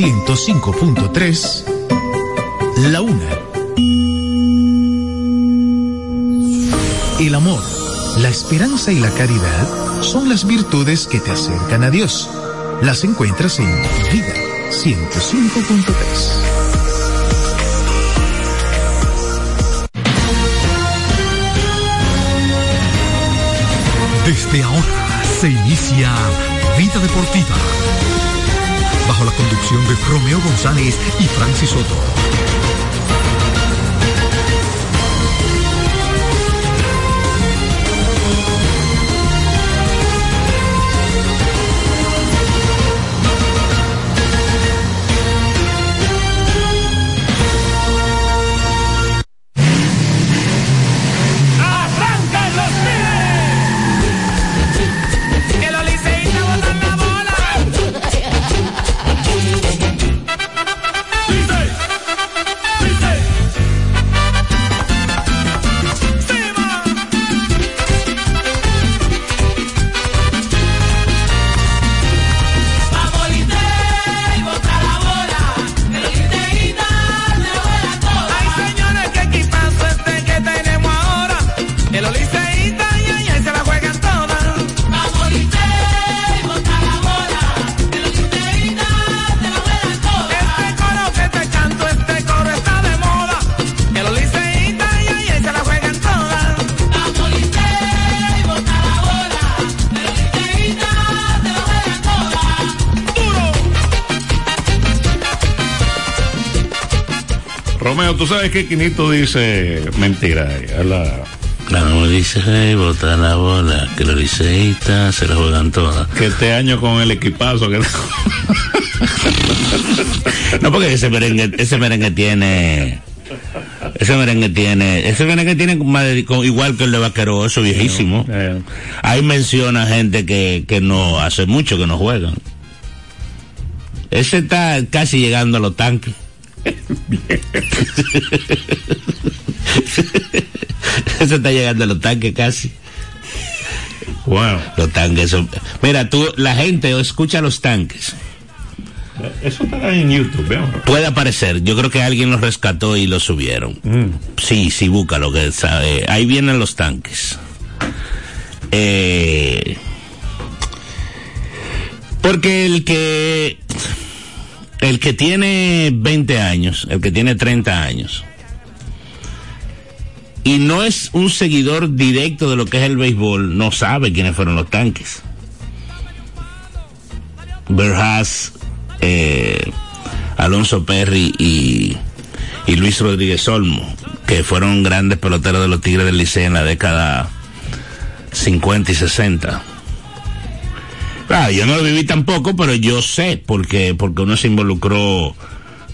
En Vida FM 105.3, la una. El amor, la esperanza y la caridad son las virtudes que te acercan a Dios. Las encuentras en Vida 105.3. Desde ahora se inicia Vida Deportiva. Bajo la conducción de Romeo González y Francis Soto. Tú sabes que Quinito dice mentira. A la... Dice, hey, bota la bola, que los liceístas se la juegan todas. Que este año con el equipazo que... no, porque ese merengue, ese merengue tiene... Ese merengue tiene, ese merengue tiene igual que el de Vaquero, eso viejísimo. Ahí menciona gente que, que no hace mucho que no juegan. Ese está casi llegando a los tanques. Eso está llegando a los tanques casi. Wow. Los tanques son. Mira, tú, la gente escucha los tanques. Eso está en YouTube, Puede aparecer. Yo creo que alguien los rescató y lo subieron. Mm. Sí, sí, búscalo que sabe. Ahí vienen los tanques. Eh, porque el que el que tiene 20 años, el que tiene 30 años, y no es un seguidor directo de lo que es el béisbol, no sabe quiénes fueron los tanques. Berhaz, eh, Alonso Perry y, y, Luis Rodríguez Olmo, que fueron grandes peloteros de los Tigres del Liceo en la década 50 y 60 Ah, yo no lo viví tampoco, pero yo sé porque, porque uno se involucró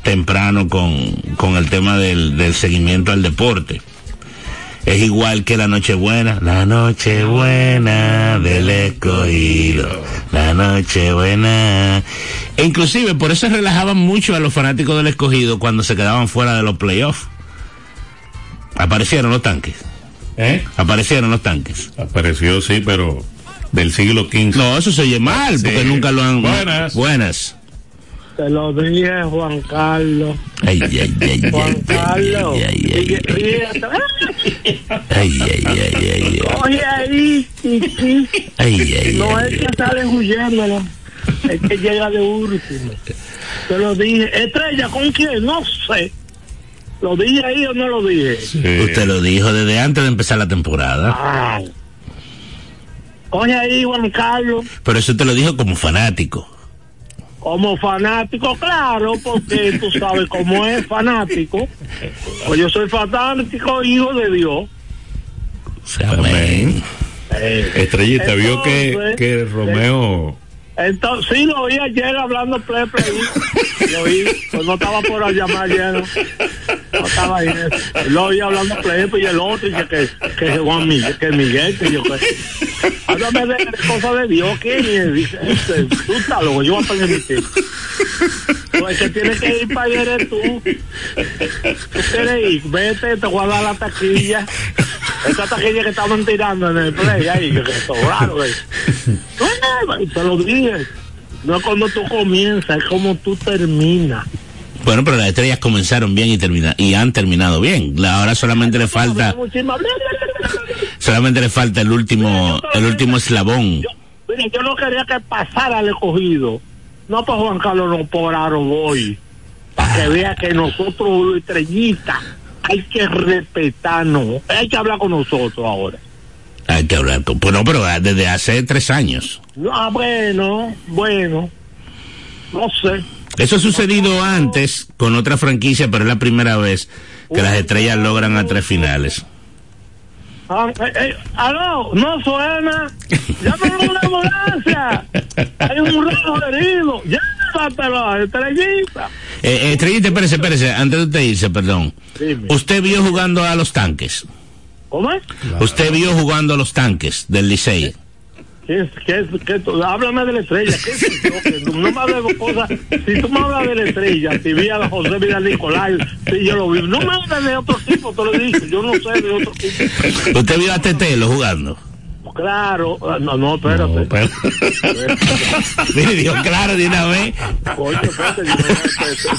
temprano con, el tema del, seguimiento al deporte. Es igual que la Nochebuena, la Nochebuena del escogido, la Nochebuena. E inclusive por eso relajaban mucho a los fanáticos del escogido cuando se quedaban fuera de los playoffs. Aparecieron los tanques. ¿Eh? Aparecieron los tanques. Apareció, sí, pero del siglo XV. No, eso se oye mal, porque nunca lo han... Buenas. Buenas. Te lo dije, Juan Carlos. Ay, ay, ay, Juan Carlos. Ay, ay, ay. Ay, ay, Oye, ahí, sí, Ay, ay, No es que sale huyéndolo. Es que llega de último. Te lo dije. Estrella, ¿con quién? No sé. ¿Lo dije ahí o no lo dije? Usted lo dijo desde antes de empezar la temporada. Ay. Oye ahí, Juan Carlos. Pero eso te lo dijo como fanático. Como fanático, claro, porque tú sabes cómo es fanático. Pues yo soy fanático, hijo de Dios. Amén. Eh, Estrellita, vio que, que Romeo entonces, sí, lo oí ayer hablando play. Lo oí, pues no estaba por llamar lleno. No estaba ahí. Lo oí hablando play, y el otro dice que, que Juan Miguel, que Miguel, que yo que. Háblame de cosas de Dios, que dice, tú estás loco, yo voy a permitir. Pues que tienes que ir para allá eres tú. Tú quieres ir, vete, te voy a dar la taquilla. Esa taquilla que estaban tirando en el play ahí, que sobraron. Te lo dije. no es cuando tú comienzas, es como tú terminas. Bueno, pero las estrellas comenzaron bien y termina, y han terminado bien. Ahora solamente le falta, solamente le falta el último, el último eslabón. Yo, mire, yo no quería que pasara el escogido. No, pues Juan Carlos no cobraron hoy. Para que vea que nosotros, los estrellistas, hay que respetarnos. Hay que hablar con nosotros ahora. Hay que hablar con, bueno, pero desde hace tres años. No, ah, bueno, bueno. No sé. Eso ha sucedido antes con otra franquicia, pero es la primera vez que las estrellas logran a tres finales. Ah, eh, eh, aló, no suena. Llámame una ambulancia. Hay un rato herido. Llévatelo, estrellita. Eh, eh, Estrellita, espérese, espérese, antes de usted irse, perdón. Dime. Usted vio jugando a los tanques. ¿Cómo es? Usted vio jugando a los tanques del Licey. ¿Qué es? ¿Qué es? ¿Qué tú- háblame de la estrella. ¿Qué es eso? No me hables de cosas. Si tú me hablas de la estrella, si vi a José Vidal Nicolás, si yo lo vi. No me hables de otro tipo, te lo dicho. Yo no sé de otro tipo. Usted vio a Tetelo jugando. Claro. ah, No, no, espérate. No, pero- Mire, dijo claro de una vez. Coño, espérate, yo, que-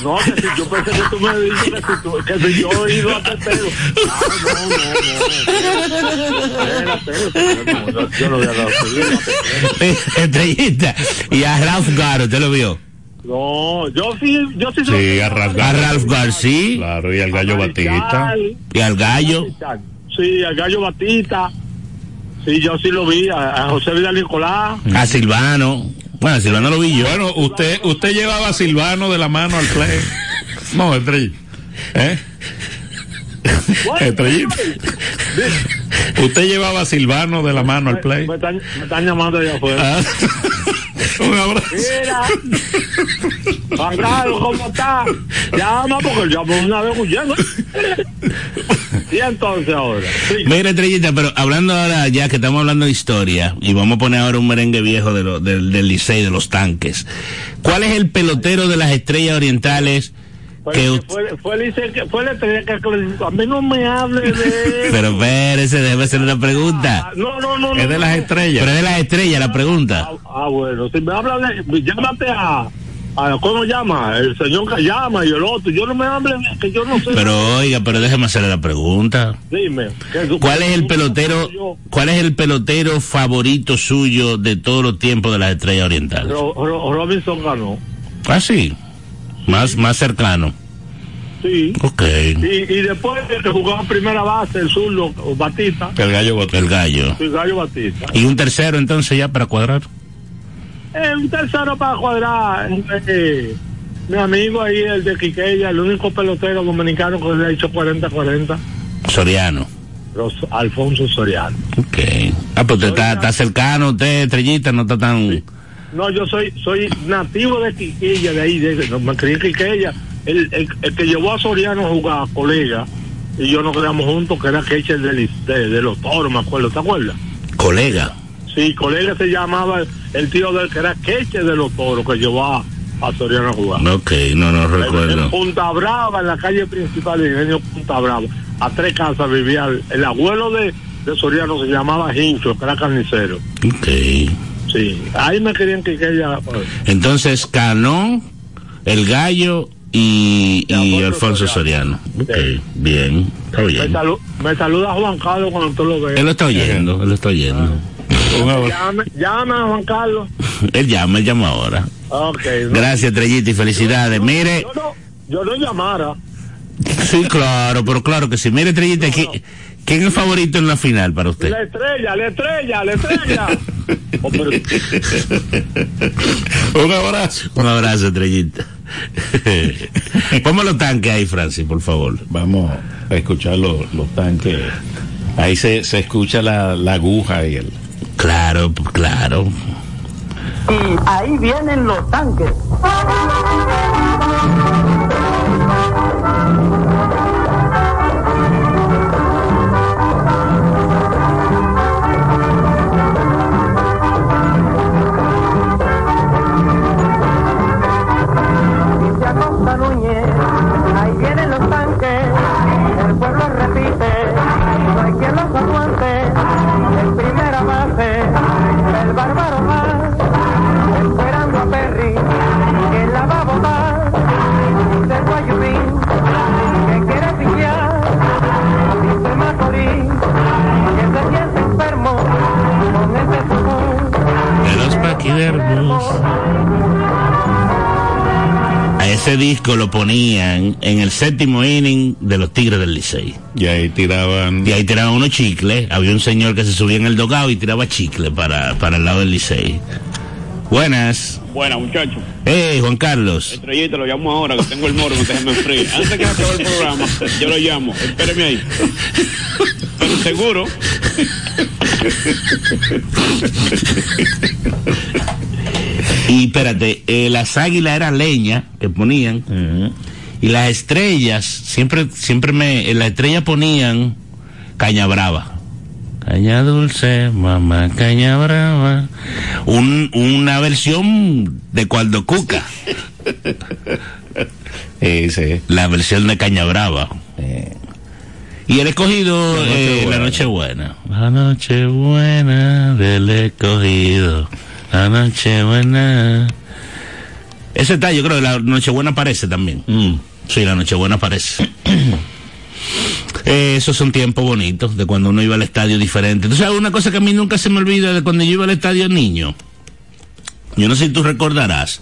no, que si yo pensé que tú me dices que si, tú, que si yo he ido a Tetero. Ah, no, no, no. Espérate, no, yo no voy a dar Estrellita. Y a Ralph Gar, ¿usted lo vio? No, yo sí, yo sí. Sí, a Ralph A Ralph García Claro, y al gallo Batista. y al Gallo. Sí, al gallo Batista. Sí, yo sí lo vi, a, a José Vidal Nicolás. A Silvano. Bueno, a Silvano lo vi yo. Bueno, usted, usted llevaba a Silvano de la mano al play. No, estrellita. ¿Eh? Estrellita. Usted llevaba a Silvano de la mano al play. Me están, me están llamando allá afuera. Ah. Un abrazo. Mira, Carlos, ¿cómo está? Llama porque llamó una vez huyendo. Y entonces ahora. Sí. Mira, Estrellita, pero hablando ahora, ya que estamos hablando de historia, y vamos a poner ahora un merengue viejo de lo- del, del Licey, de los tanques. ¿Cuál es el pelotero de las estrellas orientales Fue, que fue, fue, fue el que- fue la estrella que acreditó. A mí no me hable de. eso. Pero espérese, debe hacer una Ah, pregunta. no, no, no. Es de las Pero estrellas. es de las estrellas la pregunta. Ah, ah, bueno, si me habla de. Llámate a. a ¿Cómo llama? El señor que llama y el otro. Yo no me hable de que yo no sé. Pero oiga, pero déjeme hacerle la pregunta. Dime. ¿Cuál es el pelotero, cuál es el pelotero favorito suyo de todos los tiempos de las estrellas orientales? Ro- Ro- Robinson ganó. Ah, sí. Más, más cercano. Sí. Ok. Y, y después de que jugaba primera base, el zurdo, Batista, El gallo Batista. El gallo. el gallo Batista. Y un tercero entonces ya para cuadrar. Eh, un tercero para cuadrar. eh, mi amigo ahí, el de Quiqueya, el único pelotero dominicano que le ha hecho 40-40, Soriano. Ros- Alfonso Soriano. Ok. Ah, pues usted está, está cercano, usted, estrellita, no está tan... No, yo soy soy nativo de Quiqueya, de ahí, de, no, me crié en Quiqueya. El, el, el que llevó a Soriano a jugar, colega, y yo nos quedamos juntos, que era Ketcher de, de, de los toros, me acuerdo, ¿te acuerdas? Colega. Sí, colega se llamaba el tío del que era Queche de los toros, que llevó a, a Soriano a jugar. Ok, no, no En, recuerdo. Punta Brava, en la calle principal de Ingenio Punta Brava, a tres casas vivía el, el abuelo de, de Soriano, se llamaba Hincho, que era carnicero. Ok. Sí, ahí me querían que ella. Entonces, Cano, el gallo y, Alfonso Soriano. Ok, Sí. bien, está Me, bien. salu- me saluda Juan Carlos cuando tú lo Él veas. lo está oyendo, él lo está oyendo. Llame, llame a Juan Carlos. Él llama, él llama ahora. Ok. no- Gracias, Estrellita, y felicidades. Mire, Yo no, yo no llamara. sí, claro, pero claro que sí. Mire, Estrellita, ¿qui- ¿quién es el favorito en la final para usted? La estrella, la estrella, la estrella. Un abrazo. Un abrazo, Estrellita. Ponme los tanques ahí, Francis, por favor. Vamos a escuchar los, los tanques. Ahí se, se escucha la, la aguja y el. Claro, claro. Y ahí vienen los tanques. Ese disco lo ponían en el séptimo inning de los Tigres del Licey. Y ahí tiraban. Y ahí tiraban unos chicles. Había un señor que se subía en el dogado y tiraba chicle para, para el lado del Licey. Buenas. Buena, muchachos. Hey, Juan Carlos. Estrellita, lo llamo ahora que tengo el moro, déjeme frío. Antes de que acabe el programa, yo lo llamo. Espéreme ahí. Pero seguro. Y espérate, eh, las águilas eran leña que ponían. Y las estrellas, siempre, siempre me, en la estrella ponían caña brava. Caña dulce, mamá, caña brava. Un, una versión de cuando Cuca. Sí, sí. La versión de caña brava. Y el escogido, eh, la noche buena. La noche buena del escogido. La noche buena. Ese está, yo creo que la Nochebuena aparece también. Mm. Sí, la Nochebuena aparece. Eh, esos son tiempos bonitos de cuando uno iba al estadio diferente. Entonces, una cosa que a mí nunca se me olvida de cuando yo iba al estadio niño. Yo no sé si tú recordarás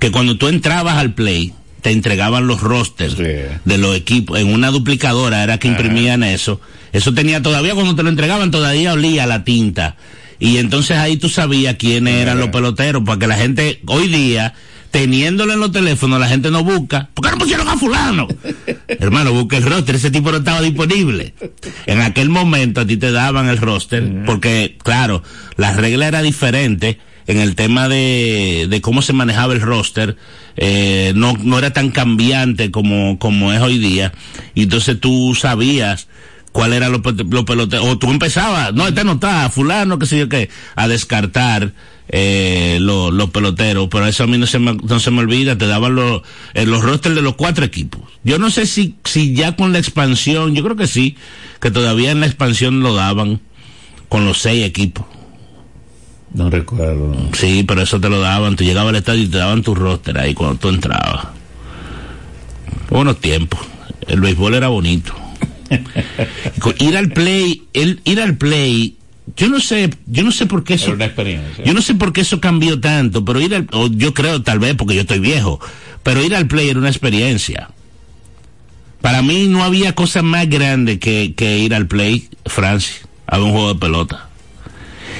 que cuando tú entrabas al play, te entregaban los rosters Sí. de los equipos. En una duplicadora era que imprimían eso. Eso tenía todavía, cuando te lo entregaban, todavía olía la tinta. Y entonces ahí tú sabías quiénes eran los peloteros, porque la gente, hoy día, teniéndolo en los teléfonos, la gente no busca. ¿Por qué no pusieron a fulano? Hermano, busca el roster, ese tipo no estaba disponible. En aquel momento a ti te daban el roster, porque, claro, la regla era diferente en el tema de, de cómo se manejaba el roster, eh, no, no era tan cambiante como, como es hoy día. Y entonces tú sabías cuál era los lo peloteros, o tú empezabas, no, este no está, fulano, qué sé yo qué, a descartar eh, lo- los peloteros, pero eso a mí no se me, no se me olvida, te daban los, eh, los rosters de los cuatro equipos. Yo no sé si, si ya con la expansión, yo creo que sí, que todavía en la expansión lo daban con los seis equipos. No recuerdo. Sí, pero eso te lo daban, tú llegabas al estadio y te daban tu roster ahí cuando tú entrabas. Buenos tiempos. El béisbol era bonito. Ir al play, el, ir al play, yo no sé, yo no sé por qué eso, Era una experiencia. yo no sé por qué eso cambió tanto, pero ir al, o yo creo tal vez porque yo estoy viejo, pero ir al play era una experiencia. Para mí no había cosa más grande que, que ir al play, Francis, a un juego de pelota.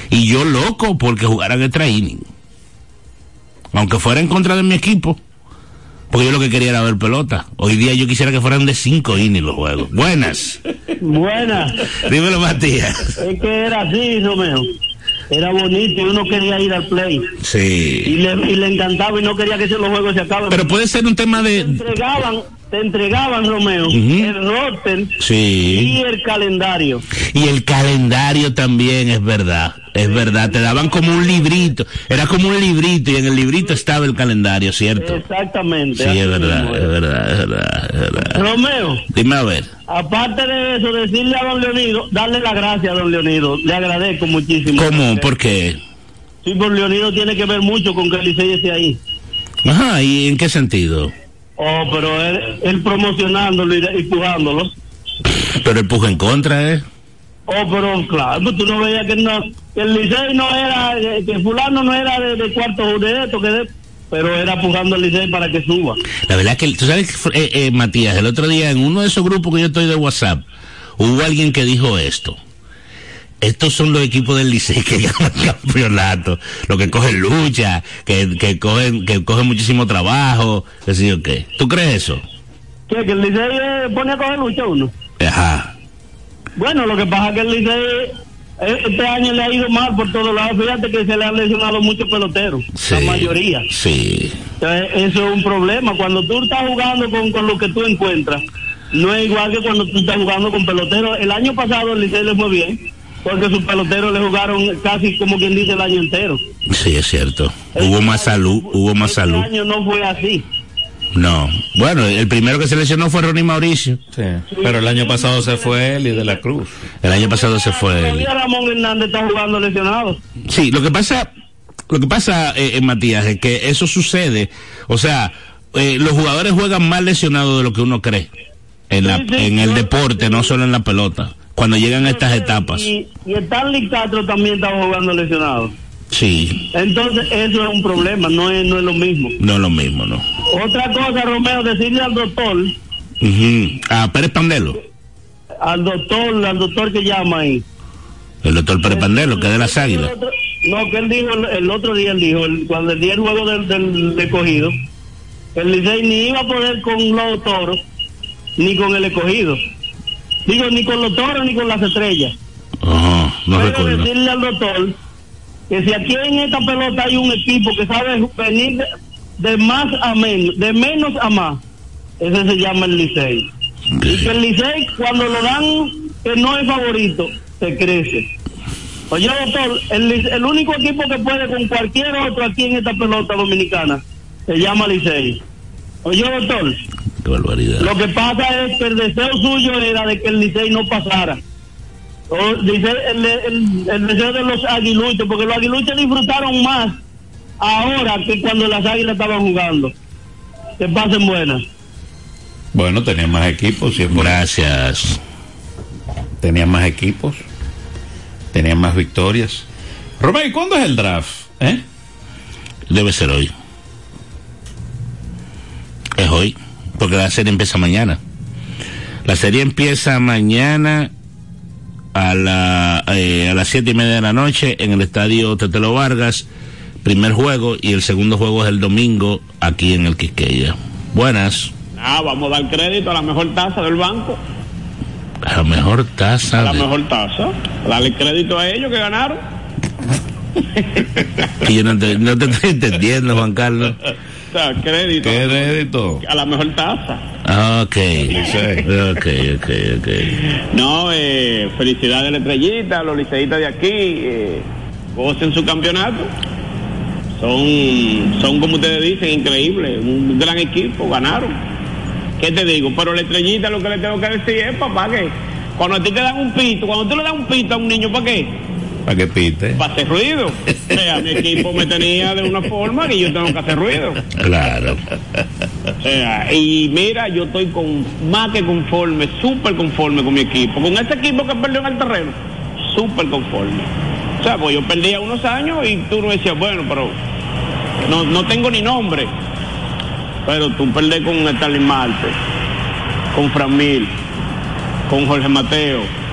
Y yo loco porque jugaran extra inning. Aunque fuera en contra de mi equipo. Porque yo lo que quería era ver pelota. Hoy día yo quisiera que fueran de cinco innings los juegos. Buenas. Buena. Dímelo, Matías. Es que era así, Romeo. Era bonito y uno quería ir al play. Y Sí. le, y le encantaba y no quería que los juegos se acaben. Pero puede ser un tema te de... entregaban, te entregaban, Romeo, el roster y Sí. el calendario. Y el calendario también es verdad. Es verdad. Te daban como un librito. Era como un librito y en el librito estaba el calendario, ¿cierto? Exactamente. Sí, es verdad, es verdad, es verdad, es verdad. Romeo, Dime a ver. aparte de eso, decirle a don Leonido, darle las gracias a don Leonido. Le agradezco muchísimo. ¿Cómo? ¿Por qué? Sí, por Leonido tiene que ver mucho con que Licey esté ahí. Ajá, ¿y en qué sentido? Oh, pero él, él promocionándolo y, empujándolo. Pero el puja en contra, ¿eh? Oh, pero claro, pues tú no veías que no, que el Licey no era, que fulano no era de, de cuarto de esto, que de, pero era pujando al Licey para que suba. La verdad es que, tú sabes, eh, eh, Matías, el otro día en uno de esos grupos que yo estoy de WhatsApp, hubo alguien que dijo esto. Estos son los equipos del Licey que ganan campeonato, los que cogen lucha, que, que cogen, que cogen muchísimo trabajo, qué sé yo qué. ¿Tú crees eso? ¿Qué? ¿Que el Licey eh, pone a coger lucha uno? Ajá. Bueno, lo que pasa es que el Licey eh, este año le ha ido mal por todos lados. Fíjate que se le han lesionado muchos peloteros, Sí. la mayoría. Sí. Entonces, eso es un problema. Cuando tú estás jugando con, con lo que tú encuentras, no es igual que cuando tú estás jugando con peloteros. El año pasado el Licey le fue bien, porque sus peloteros le jugaron casi como quien dice el año entero. Sí, es cierto. Hubo más salud, hubo más Este salud. año no fue así. No. Bueno, el primero que se lesionó fue Ronnie Mauricio. Sí. Pero el año pasado se fue él y de la Cruz. El año pasado se fue él. Ramón Hernández está jugando lesionado. Sí, lo que pasa, lo que pasa, eh, eh, Matías, es que eso sucede. O sea, eh, los jugadores juegan más lesionados de lo que uno cree en, la, en el deporte, no solo en la pelota. Cuando llegan a estas etapas. Y, y Stanley Castro también estaba jugando lesionado. Sí, Entonces, eso es un problema, no es, no es lo mismo. no es lo mismo, ¿no? Otra cosa, Romeo, decirle al doctor, Ujú. A Pérez Pandelo, al doctor, al doctor que llama ahí. el doctor Pérez Pandelo, que es de las águilas. El otro- No, que él dijo, el, el otro día él dijo, el- cuando el día del juego del, del, del escogido, el Licey ni iba a poder con los toros, ni con el escogido. Digo, ni con los toros, ni con las estrellas. Ajá, no Pero recuerdo. decirle al doctor que si aquí en esta pelota hay un equipo que sabe venir de, de más a menos, de menos a más, ese se llama el Licey. Y que el Licey, cuando lo dan que no es favorito, se crece. Oye, doctor, el, el único equipo que puede con cualquier otro aquí en esta pelota dominicana se llama Licey. Oye, doctor, Qué barbaridad. lo que pasa es que el deseo suyo era de que el Licey no pasara. O, dice el, el- el deseo de los aguiluchos, porque los aguiluchos disfrutaron más ahora que cuando las águilas estaban jugando. Que pasen buenas. Bueno, tenía más equipos, siempre. Gracias. Tenía más equipos. Tenía más victorias. Romeo, ¿y cuándo es el draft? ¿Eh? Debe ser hoy. Es hoy, porque la serie empieza mañana. La serie empieza mañana a, la, eh, a las siete y media de la noche en el estadio Tetelo Vargas. Primer juego y el segundo juego es el domingo aquí en el Quisqueya. Buenas. Ah, vamos a dar crédito a la mejor tasa del banco, La mejor a tasa. la de- mejor tasa. Darle crédito a ellos que ganaron. que yo no te, no te estoy entendiendo, Juan Carlos. Sea, crédito a la mejor tasa. Ah, Ok. Ok, ok, ok. No, eh, felicidades a la estrellita, a los liceístas de aquí, eh, gocen su campeonato. Son, son como ustedes dicen, increíbles, un gran equipo, ganaron. ¿Qué te digo? Pero la estrellita lo que le tengo que decir es, papá, que cuando a ti te dan un pito, cuando tú le das un pito a un niño, ¿para qué? Para que pite. Para hacer ruido. O sea, mi equipo me tenía de una forma que yo tengo que hacer ruido. Claro. O sea, y mira, yo estoy con más que conforme, súper conforme con mi equipo. Con este equipo que perdió en el terreno, súper conforme. O sea, pues yo perdía unos años y tú no decías, bueno, pero no, no tengo ni nombre. Pero tú perdés con Stalin Marte, con Fran Mil, con Jorge Mateo.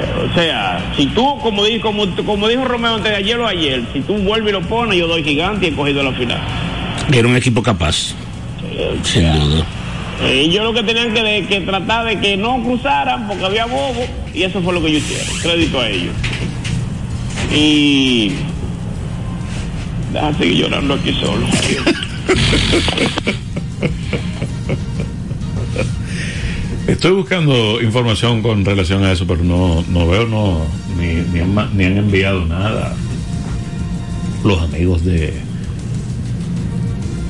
Eh, O sea, si tú, como dijo, como, como dijo Romeo antes de ayer o ayer, si tú vuelves y lo pones, yo doy gigante y he cogido la final. Era un equipo capaz. Sin duda. Eh, ellos lo que tenían que, que tratar de que no cruzaran porque había bobo y eso fue lo que ellos hicieron. Crédito a ellos. Y deja seguir llorando aquí solo. Estoy buscando información con relación a eso, pero no, no veo, no, ni, ni, han, ni han enviado nada. Los amigos de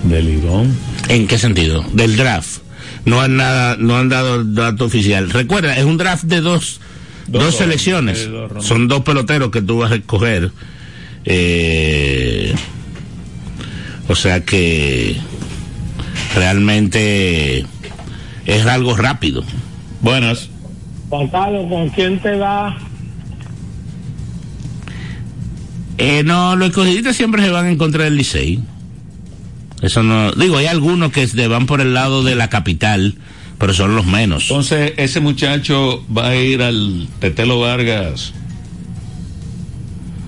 de Lidón. ¿En qué sentido? Del draft. No han nada, no han dado el dato oficial. Recuerda, es un draft de dos, Dos selecciones. dos. Son dos peloteros que tú vas a escoger. Eh, o sea que realmente es algo rápido. Buenas. Juan Carlos, ¿con quién te da? Eh, no, los escogidistas siempre se van en contra del Licey. Eso no, digo, hay algunos que se van por el lado de la capital, pero son los menos. Entonces, ese muchacho va a ir al Tetelo Vargas.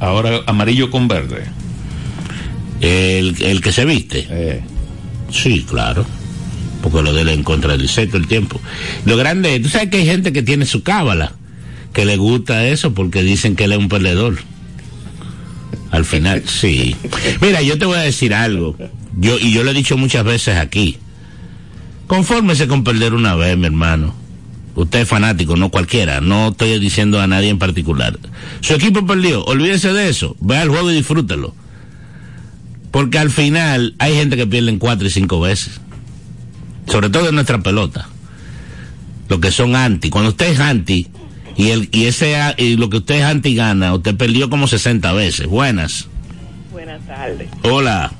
Ahora amarillo con verde. El, el que se viste. Eh, Sí, claro. Porque lo de él en contra del todo el tiempo. Lo grande, tú sabes que hay gente que tiene su cábala, que le gusta eso porque dicen que él es un perdedor. Al final, sí. Mira, yo te voy a decir algo. Yo, y yo lo he dicho muchas veces aquí. Confórmese con perder una vez, mi hermano. Usted es fanático, no cualquiera. No estoy diciendo a nadie en particular. Su equipo perdió. Olvídese de eso. Vea el juego y disfrútelo. Porque al final hay gente que pierde cuatro y cinco veces. Sobre todo en nuestra pelota. Lo que son anti. Cuando usted es anti y, el, y, ese, y lo que usted es anti gana, usted perdió como 60 veces. Buenas. Buenas tardes. Hola.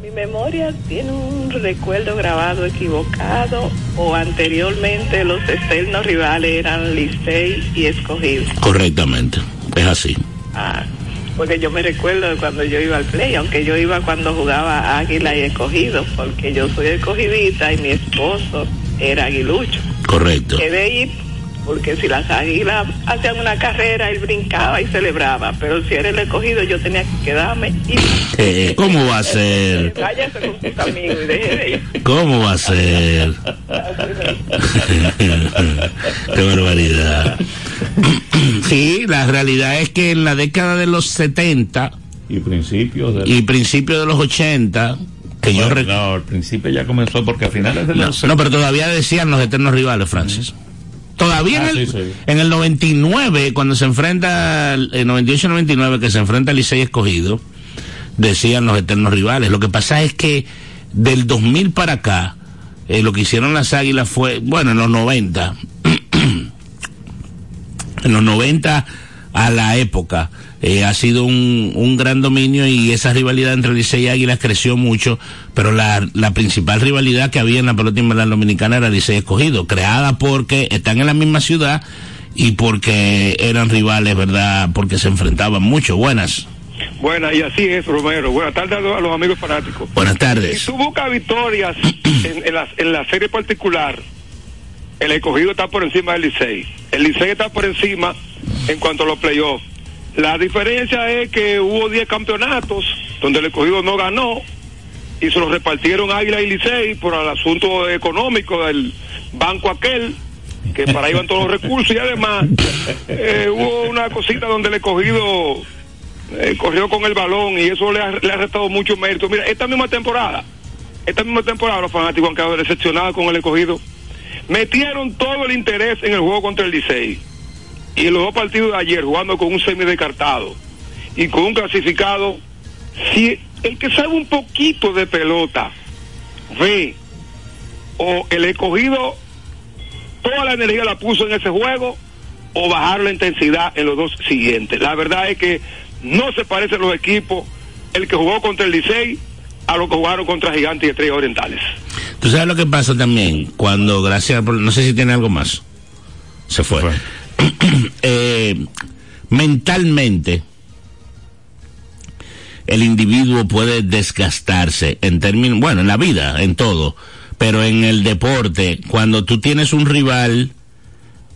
Mi memoria tiene un recuerdo grabado equivocado o anteriormente los externos rivales eran Licey y Escogido. Correctamente. Es así. Ah, porque yo me recuerdo de cuando yo iba al play, aunque yo iba cuando jugaba Águila y Escogido, porque yo soy escogidita y mi esposo era aguilucho. Correcto. Ir porque si las águilas hacían una carrera, él brincaba y celebraba, pero si era el escogido, yo tenía que quedarme y Eh, ¿Cómo va a ser? váyase con sus amigos y deje de ir. ¿Cómo va a ser? Qué barbaridad. Sí, la realidad es que en la década de los 70 Y principios del... y principios de los 80, que yo Bueno, rec- no, al principio ya comenzó porque a finales de No, los... no, pero todavía decían los eternos rivales, Francis. Todavía Ah, en, el, sí, sí. en el 99, cuando se enfrenta, el 98-99, que se enfrenta al Licey escogido, decían los eternos rivales. Lo que pasa es que del 2000 para acá, eh, lo que hicieron las águilas fue, bueno, en los 90, en los 90 a la época, eh, ha sido un, un gran dominio y esa rivalidad entre Licey y Águilas creció mucho, pero la, la principal rivalidad que había en la pelota invernal dominicana era Licey escogido, creada porque están en la misma ciudad y porque eran rivales, ¿verdad? Porque se enfrentaban mucho. Buenas. Buenas, y así es, Romero. Buenas tardes a los, a los amigos fanáticos. Buenas Si tardes. tú buscas victorias en, en la, en la serie particular, el escogido está por encima del Licey. El Licey está por encima en cuanto a los playoffs. La diferencia es que hubo 10 campeonatos donde el escogido no ganó y se los repartieron Águila y Licey por el asunto económico del banco aquel, que para ahí van todos los recursos y además eh, hubo una cosita donde el escogido eh, corrió con el balón y eso le ha, le ha restado mucho mérito. Mira, esta misma temporada, esta misma temporada los fanáticos han quedado decepcionados con el escogido. Metieron todo el interés en el juego contra el Licey. Y en los dos partidos de ayer, jugando con un semi descartado y con un clasificado, si el que sabe un poquito de pelota ve o el escogido toda la energía la puso en ese juego o bajar la intensidad en los dos siguientes. La verdad es que no se parecen los equipos, el que jugó contra el Licey a los que jugaron contra Gigantes y Estrellas Orientales. Tú sabes lo que pasa también cuando, gracias por, no sé si tiene algo más. Se fue. Eh, mentalmente, el individuo puede desgastarse en términos, bueno, en la vida, en todo, pero en el deporte, cuando tú tienes un rival,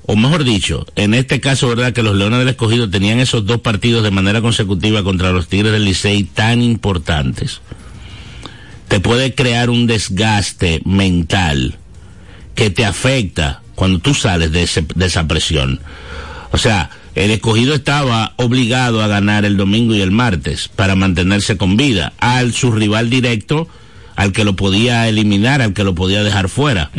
o mejor dicho, en este caso, ¿verdad? Que los Leones del Escogido tenían esos dos partidos de manera consecutiva contra los Tigres del Licey tan importantes te puede crear un desgaste mental que te afecta cuando tú sales de, ese- de esa presión. O sea, el escogido estaba obligado a ganar el domingo y el martes para mantenerse con vida al su rival directo, al que lo podía eliminar, al que lo podía dejar fuera.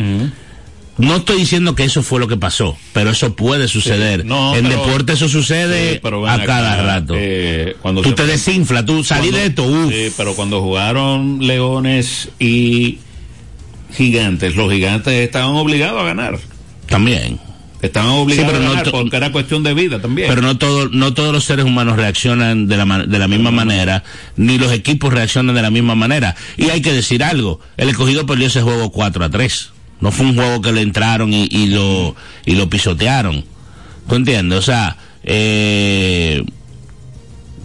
No estoy diciendo que eso fue lo que pasó, pero eso puede suceder. No, en pero- deporte eso sucede Sí, pero ven a acá, cada rato. eh, cuando tú te desinflas, tú salí de esto, uff. Sí, pero cuando jugaron Leones y Gigantes, los Gigantes estaban obligados a ganar. También. Estaban obligados pero a no ganar porque era cuestión de vida también. Pero no todo, no todos los seres humanos reaccionan de la, de la misma manera, ni los equipos reaccionan de la misma manera. Y hay que decir algo, el escogido perdió ese juego 4 a 3. No fue un juego que le entraron y, y lo, y lo pisotearon. ¿Tú entiendes? O sea, eh,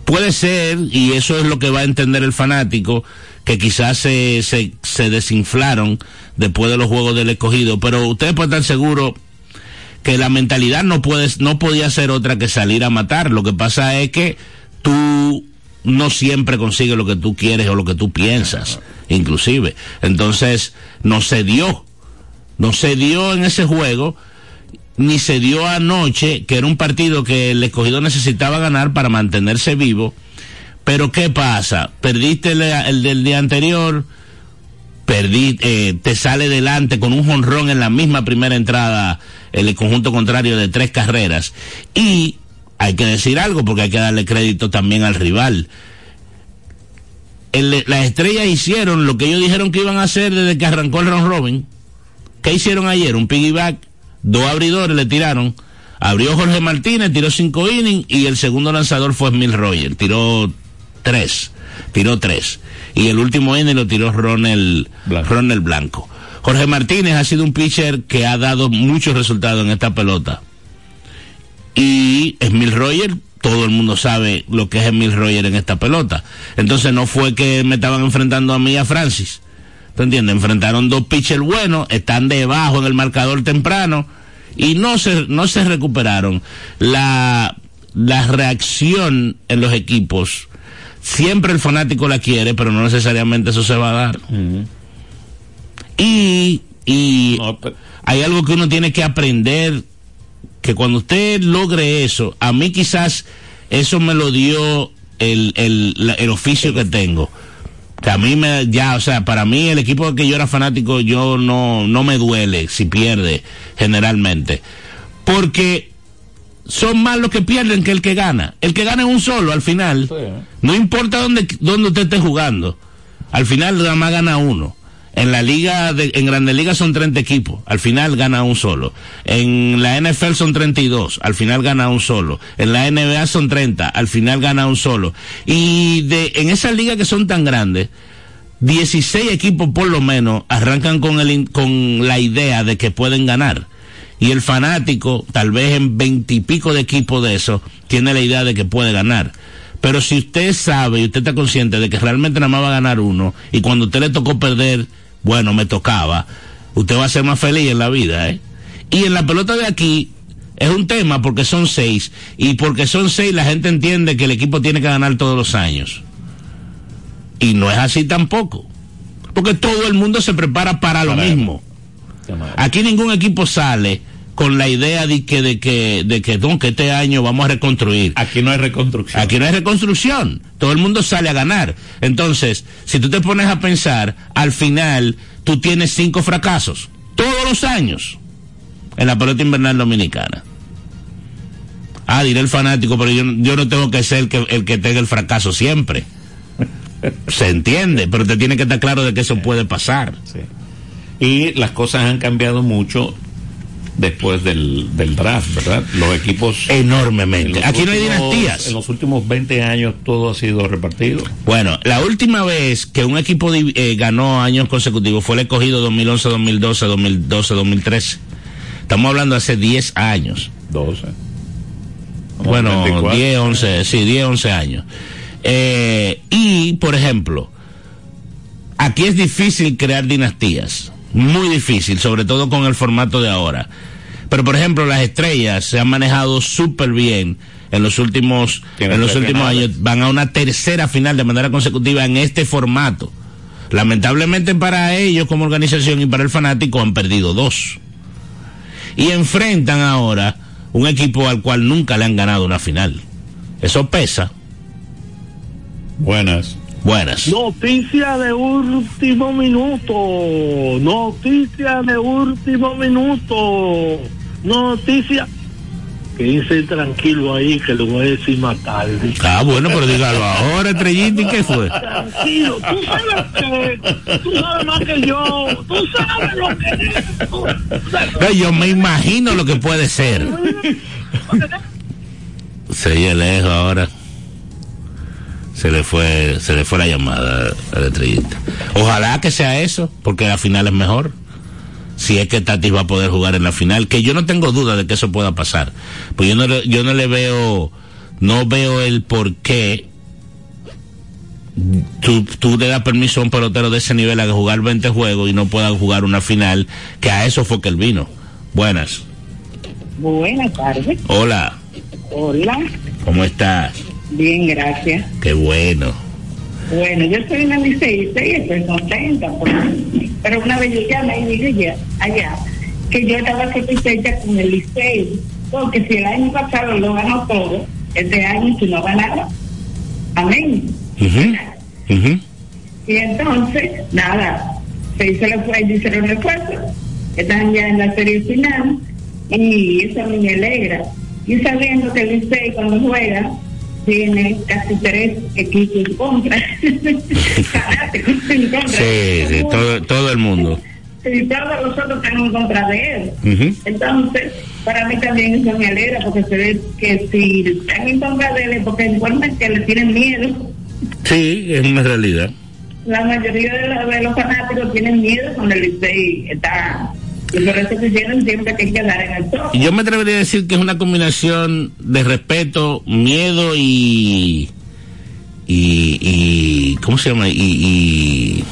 puede ser, y eso es lo que va a entender el fanático, que quizás se, se, se desinflaron después de los juegos del escogido, pero ustedes pueden estar seguros que la mentalidad no puedes, no podía ser otra que salir a matar. Lo que pasa es que tú no siempre consigues lo que tú quieres o lo que tú piensas, inclusive. Entonces, no se dio. No se dio en ese juego, ni se dio anoche, que era un partido que el escogido necesitaba ganar para mantenerse vivo. Pero ¿qué pasa? Perdiste el, el del día anterior, perdí, eh, te sale delante con un jonrón en la misma primera entrada el conjunto contrario de tres carreras. Y hay que decir algo porque hay que darle crédito también al rival. Las estrellas hicieron lo que ellos dijeron que iban a hacer desde que arrancó el round robin. ¿Qué hicieron ayer? Un piggyback, dos abridores le tiraron. Abrió Jorge Martínez, tiró cinco innings y el segundo lanzador fue Smil Roger, tiró tres, tiró tres. Y el último inning lo tiró Ronald Blanco. Ronald Blanco. Jorge Martínez ha sido un pitcher que ha dado muchos resultados en esta pelota. Y Smil Roger todo el mundo sabe lo que es Emil Roger en esta pelota. Entonces no fue que me estaban enfrentando a mí y a Francis. ¿Tú entiendes? Enfrentaron dos pitchers buenos, están debajo en el marcador temprano y no se, no se recuperaron. La, la reacción en los equipos, siempre el fanático la quiere, pero no necesariamente eso se va a dar. Y, y No, pero- hay algo que uno tiene que aprender, que cuando usted logre eso, a mí quizás eso me lo dio el, el, la- el oficio que tengo. Que a mí me, ya, o sea, para mí el equipo que yo era fanático, yo no, no me duele si pierde, generalmente. Porque son más los que pierden que el que gana. El que gana es un solo al final. No importa dónde, dónde usted esté jugando. Al final nada más gana uno. En la liga, de, en Grandes Ligas son 30 equipos. Al final gana un solo. En la NFL son 32. Al final gana un solo. En la NBA son 30. Al final gana un solo. Y de, en esas ligas que son tan grandes, 16 equipos por lo menos arrancan con, el, con la idea de que pueden ganar. Y el fanático, tal vez en veintipico de equipos de eso, tiene la idea de que puede ganar. Pero si usted sabe y usted está consciente de que realmente nada más va a ganar uno, y cuando usted le tocó perder, bueno, me tocaba, usted va a ser más feliz en la vida, ¿eh? Y en la pelota de aquí, es un tema porque son seis, y porque son seis la gente entiende que el equipo tiene que ganar todos los años. Y no es así tampoco. Porque todo el mundo se prepara para lo mismo. Aquí ningún equipo sale con la idea de que, de que, de que, no, que este año vamos a reconstruir. Aquí no hay reconstrucción. Aquí no hay reconstrucción. Todo el mundo sale a ganar. Entonces, si tú te pones a pensar, al final tú tienes cinco fracasos. Todos los años. En la pelota invernal dominicana. Ah, diré el fanático, pero yo, yo no tengo que ser el que, el que tenga el fracaso siempre. Se entiende, pero te tiene que estar claro de que eso puede pasar. Sí. Y las cosas han cambiado mucho después del, del draft, ¿verdad? Los equipos... en Enormemente. los Aquí no hay dinastías. En los últimos 20 años todo ha sido repartido. Bueno, la última vez que un equipo eh, ganó años consecutivos fue el escogido 2011, 2012, 2012, 2013. Estamos hablando hace 10 años. 12. Bueno, 24. 10, 11, sí, 10, 11 años. Eh, y, por ejemplo, aquí es difícil crear dinastías. Muy difícil, sobre todo con el formato de ahora. Pero, por ejemplo, las estrellas se han manejado súper bien en los últimos, en los últimos años. Van a una tercera final de manera consecutiva en este formato. Lamentablemente para ellos como organización y para el fanático han perdido dos. Y enfrentan ahora un equipo al cual nunca le han ganado una final. Eso pesa. Buenas. Buenas. Noticia de último minuto. Noticia de último minuto. Noticia. Quédense tranquilo ahí que le voy a decir más tarde. Ah, bueno, pero dígalo ahora, Estrellita, ¿y qué fue? Tranquilo, tú sabes que tú sabes más que yo. Tú sabes lo que es. Tú sabes No, yo me imagino lo que puede ser. Se oye lejos ahora. Se le fue, se le fue la llamada a la estrellita. Ojalá que sea eso, porque la final es mejor. Si es que Tati va a poder jugar en la final, que yo no tengo duda de que eso pueda pasar. Pues yo no, le- yo no le veo, no veo el por qué tú, tú le das permiso a un pelotero de ese nivel a jugar 20 juegos y no pueda jugar una final, que a eso fue que él vino. Buenas. Buenas tardes. Hola, Hola. ¿cómo estás? Bien, gracias. Qué bueno. Bueno, yo soy una liceísta y estoy contenta. porque- pero una vez yo llamé y dije allá que yo estaba satisfecha con el liceo, porque si el año pasado lo ganó todo, este año tú no ganaba. Amén. Y entonces, nada, se hizo el esfuerzo, hicieron el esfuerzo, están ya en la serie final y eso me alegra. Y sabiendo que el Licey cuando juega tiene casi tres equipos en contra. Fanáticos en contra. Sí, sí, todo, todo el mundo. Y todos los otros están en contra de él. Ujú. Entonces, para mí también eso me alegra porque se ve que si están en contra de él porque igualmente le tienen miedo. Sí, es una realidad. La mayoría de, los- de los fanáticos tienen miedo cuando el Licey está Y por eso quisieron siempre que quedar en el top. Y yo me atrevería a decir que es una combinación de respeto, miedo y. y. y ¿Cómo se llama? Y. y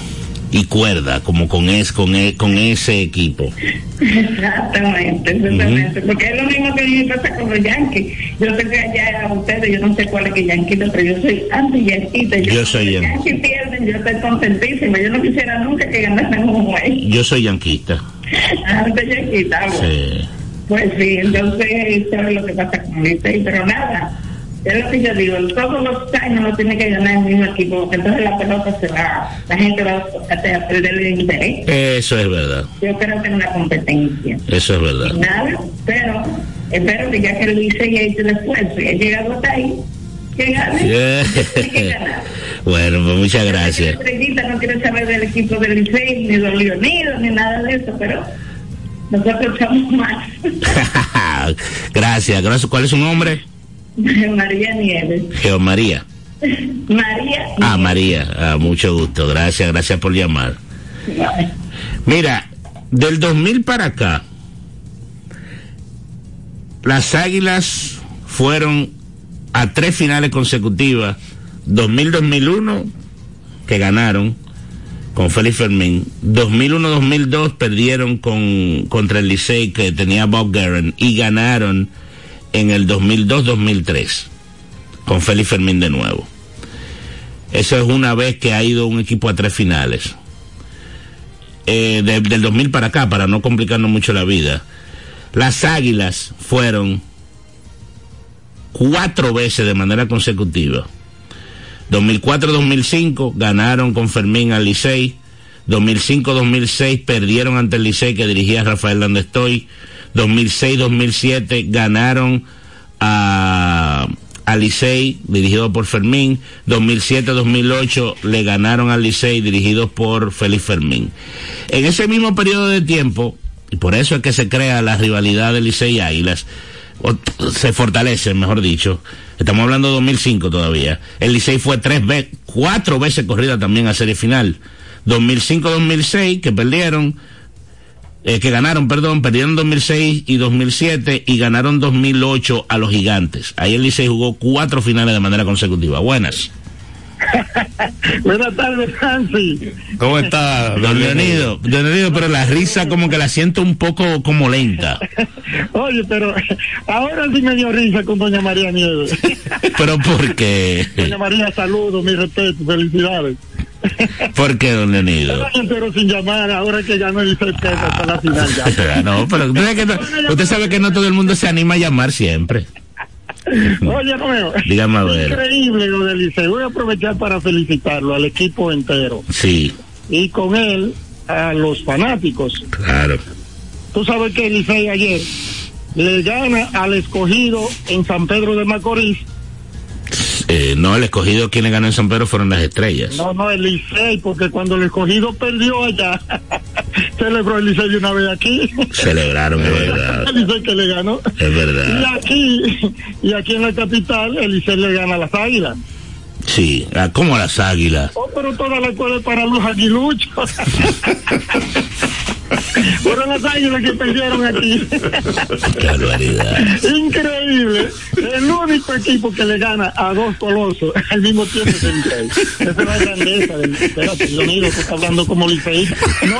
y cuerda, como con, es, con, e, con ese equipo. Exactamente, exactamente. Porque es lo mismo que me pasa con los Yankees. Yo sé que allá a ustedes, yo no sé cuál es que Yanquita, pero yo soy anti-Yanquita. Yo soy Los Yankees pierden, yo estoy contentísima. Yo no quisiera nunca que ganaran un juez. Yo soy yanquista. Anti-Yanquita, bueno. Sí. Pues sí, entonces, eso es lo que pasa con Licey, pero nada. Es lo que yo digo, todos los años no tiene que ganar el mismo equipo, porque entonces la pelota se va, la gente va a, perder el interés. Eso es verdad. Yo creo que es una competencia. Eso es verdad. Nada, pero espero que ya que el Licey ha hecho el esfuerzo y ha llegado hasta ahí, que gane. Que ganar. Bueno, pues muchas gracias. No quiere saber del equipo del Licey, ni de los Leonidos, ni nada de eso, pero nosotros somos más. gracias, gracias. ¿Cuál es su nombre? María Nieves. Geomaría. María. Ah, María, ah, mucho gusto. Gracias, gracias por llamar. Mira, del 2000 para acá, las Águilas fueron a tres finales consecutivas. 2000-2001, que ganaron con Félix Fermín. 2001-2002 perdieron con, contra el Licey, que tenía Bob Guerin, y ganaron en el 2002-2003 con Félix Fermín de nuevo. Eso es una vez que ha ido un equipo a tres finales. Eh, de- del 2000 para acá, para no complicarnos mucho la vida. Las Águilas fueron cuatro veces de manera consecutiva. 2004-2005 ganaron con Fermín al Licey. 2005-2006 perdieron ante el Licey que dirigía Rafael Landestoy. 2006-2007 ganaron a, a Licey dirigido por Fermín. 2007-2008 le ganaron al Licey dirigido por Félix Fermín. En ese mismo periodo de tiempo, y por eso es que se crea la rivalidad de Licey y Águilas, o se fortalece, mejor dicho. Estamos hablando de 2005 todavía. El Licey fue tres veces, cuatro veces corrida también a serie final. 2005-2006 que perdieron, eh, que ganaron, perdón, perdieron 2006 y 2007 y ganaron 2008 a los Gigantes. Ahí el Licey jugó cuatro finales de manera consecutiva. Buenas. Buenas tardes, Nancy. ¿Cómo está, Don Leonido? Don Leonido, pero la risa como que la siento un poco como lenta. Oye, pero ahora sí me dio risa con doña María Nieves. ¿Pero por qué? Doña María, saludos, mi respeto, felicidades. ¿Por qué, don Leonido? Entero sin llamar, ahora que ganó el Licey Pérez hasta la final ya. no, pero no, usted sabe que no todo el mundo se anima a llamar siempre. Oye, Romeo. Dígame a ver. Increíble lo del Licey. Voy a aprovechar para felicitarlo al equipo entero. Sí, Y con él, a los fanáticos. claro. Tú sabes que el Licey ayer le gana al escogido en San Pedro de Macorís. Eh, no, el escogido quienes ganó en San Pedro fueron las estrellas. No, no, el Licey, porque cuando el escogido perdió allá, celebró el Licey una vez aquí. Celebraron, es verdad. El Licey que le ganó. Es Y verdad. aquí, y aquí en la capital, el Licey le gana a las águilas. Sí, ah, como las águilas. Oh, pero toda la escuela es para los aguiluchos. Fueron las águilas que perdieron aquí. Increíble. El único equipo que le gana a dos colosos al mismo tiempo es el Licey. Esa es la grandeza del Espérate, Leonido, que está hablando como Licey. No,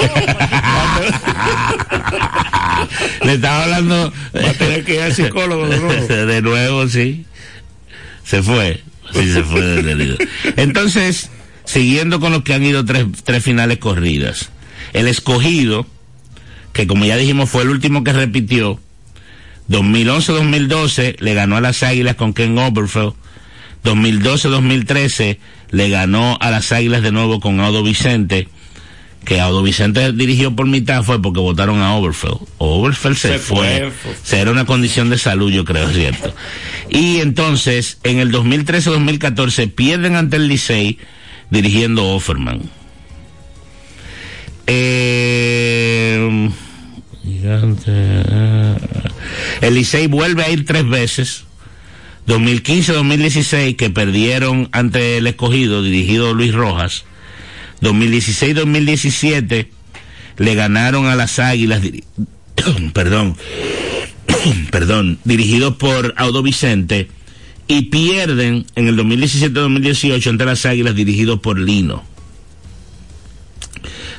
Le estaba hablando. Va a tener que ir al psicólogo de nuevo. De nuevo, sí. Se fue. Sí, se fue don Leonido. Entonces, siguiendo con los que han ido tres, tres finales corridas. El escogido, que como ya dijimos fue el último que repitió, 2011-2012 le ganó a las Águilas con Ken Oberfeld. 2012-2013 le ganó a las Águilas de nuevo con Audo Vicente. Que Audo Vicente dirigió por mitad fue porque votaron a Oberfeld. Oberfeld se, Se fue. fue. Se era una condición de salud, yo creo, ¿cierto? Y entonces, en el 2013-2014 pierden ante el Licey dirigiendo Offerman. Eh, gigante, ah. el Licey vuelve a ir tres veces. 2015-2016 que perdieron ante el escogido dirigido Luis Rojas. 2016-2017 le ganaron a las Águilas perdón, perdón, dirigidos por Audo Vicente, y pierden en el 2017-2018 ante las Águilas dirigidos por Lino.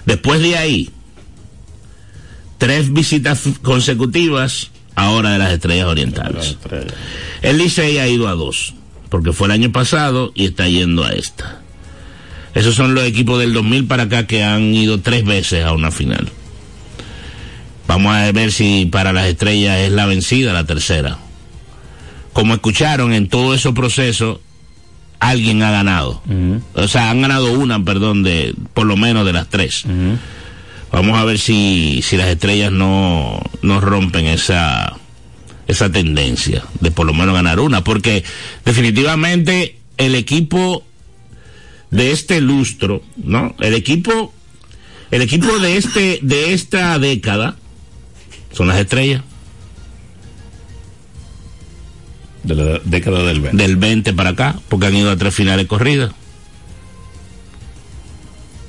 Después de ahí, tres visitas consecutivas ahora de las Estrellas Orientales. El Licey ha ido a dos, porque fue el año pasado y está yendo a esta. Esos son los equipos del 2000 para acá que han ido tres veces a una final. Vamos a ver si para las estrellas es la vencida, la tercera. Como escucharon en todo ese proceso, alguien ha ganado. O sea, han ganado una, perdón, de por lo menos de las tres. Vamos a ver si, si las estrellas no, no rompen esa, esa tendencia de por lo menos ganar una, porque definitivamente el equipo de este lustro, ¿no? El equipo, el equipo de este, de esta década son las estrellas. De la década del 20. Del 20 para acá, porque han ido a tres finales corridas.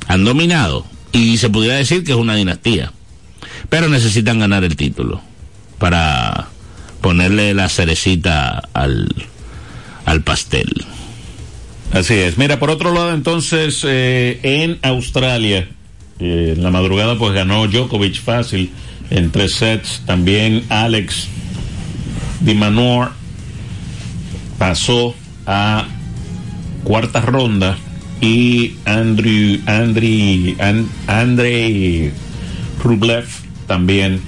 Han dominado. Y se pudiera decir que es una dinastía. Pero necesitan ganar el título para ponerle la cerecita al, al pastel. Así es. Mira, por otro lado, entonces, eh, en Australia, eh, en la madrugada, pues ganó Djokovic fácil en tres sets. También Alex Di Manor pasó a cuarta ronda y Andrew, Andrei, And, Andrei Rublev también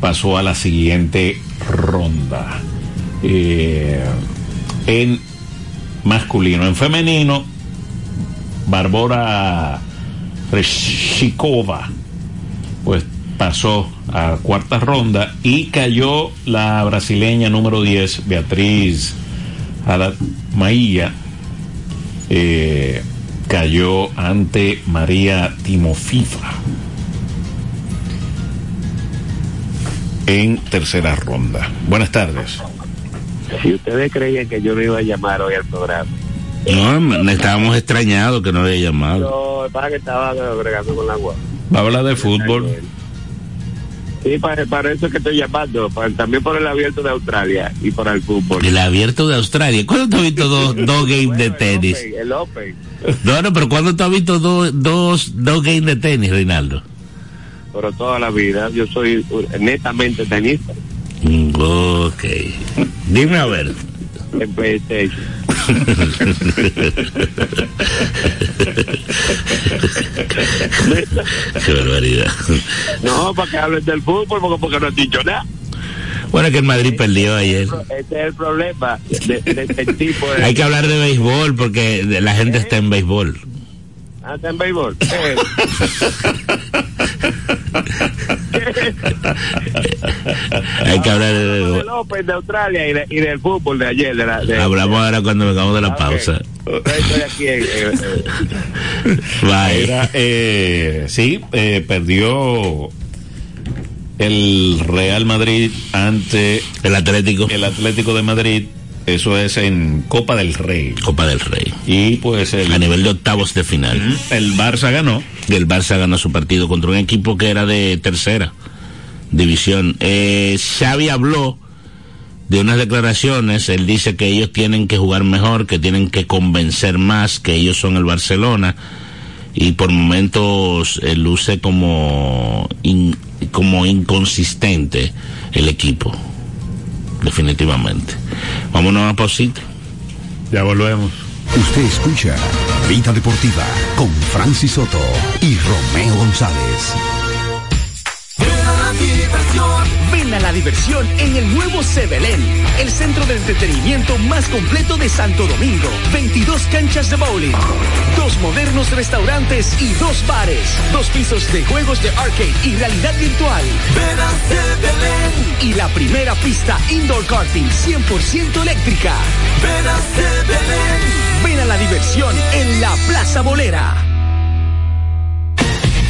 pasó a la siguiente ronda. Eh, en masculino. En femenino, Barbora Reshikova, pues pasó a cuarta ronda y cayó la brasileña número 10, Beatriz Maía, eh, cayó ante María Timofifa en tercera ronda. Buenas tardes. Si ustedes creían que yo no iba a llamar hoy al programa. No, estábamos extrañados que no había llamado. No, para que estaba agregando con la agua. Va a hablar de fútbol. Sí, para, para eso que estoy llamando, para, también por el abierto de Australia y para el fútbol. El abierto de Australia. ¿Cuándo tú has visto dos, dos games de tenis? El Open. No, no, pero ¿cuándo tú has visto dos, dos, dos games de tenis, Reinaldo? Pero toda la vida, yo soy netamente tenista. Mm, Ok. Dime a ver. En PlayStation. Qué barbaridad. No, para que hablen del fútbol, porque, porque no han dicho nada. Bueno, que el Madrid perdió ayer. Ese es el problema de, de este tipo de... Hay que hablar de béisbol porque la gente está en béisbol. Ah, está en béisbol. Eh, Hay que hablar de béisbol. Open de Australia y, de- y del fútbol de ayer. De la, de- Hablamos ahora cuando vengamos de la Ah, ok. pausa. Estoy aquí en- en- en- Bye. Era, eh, sí, eh, perdió el Real Madrid ante El Atlético. el Atlético de Madrid. Eso es en Copa del Rey. Copa del Rey. Y pues el, A nivel de octavos de final. el Barça ganó. El Barça ganó su partido contra un equipo que era de tercera división. Eh, Xavi habló de unas declaraciones. Él dice que ellos tienen que jugar mejor, que tienen que convencer más, que ellos son el Barcelona. Y por momentos eh, luce como, in- como inconsistente el equipo. Definitivamente. Vámonos a una pausita. Ya volvemos. Usted escucha Vida Deportiva con Francis Soto y Romeo González. Ven a la diversión en el nuevo Sebelén, el centro de entretenimiento más completo de Santo Domingo. 22 canchas de bowling, dos modernos restaurantes y dos bares, dos pisos de juegos de arcade y realidad virtual. Ven a Sebelén. Y la primera pista indoor karting 100% eléctrica. Ven a Sebelén. Ven a la diversión en la Plaza Bolera.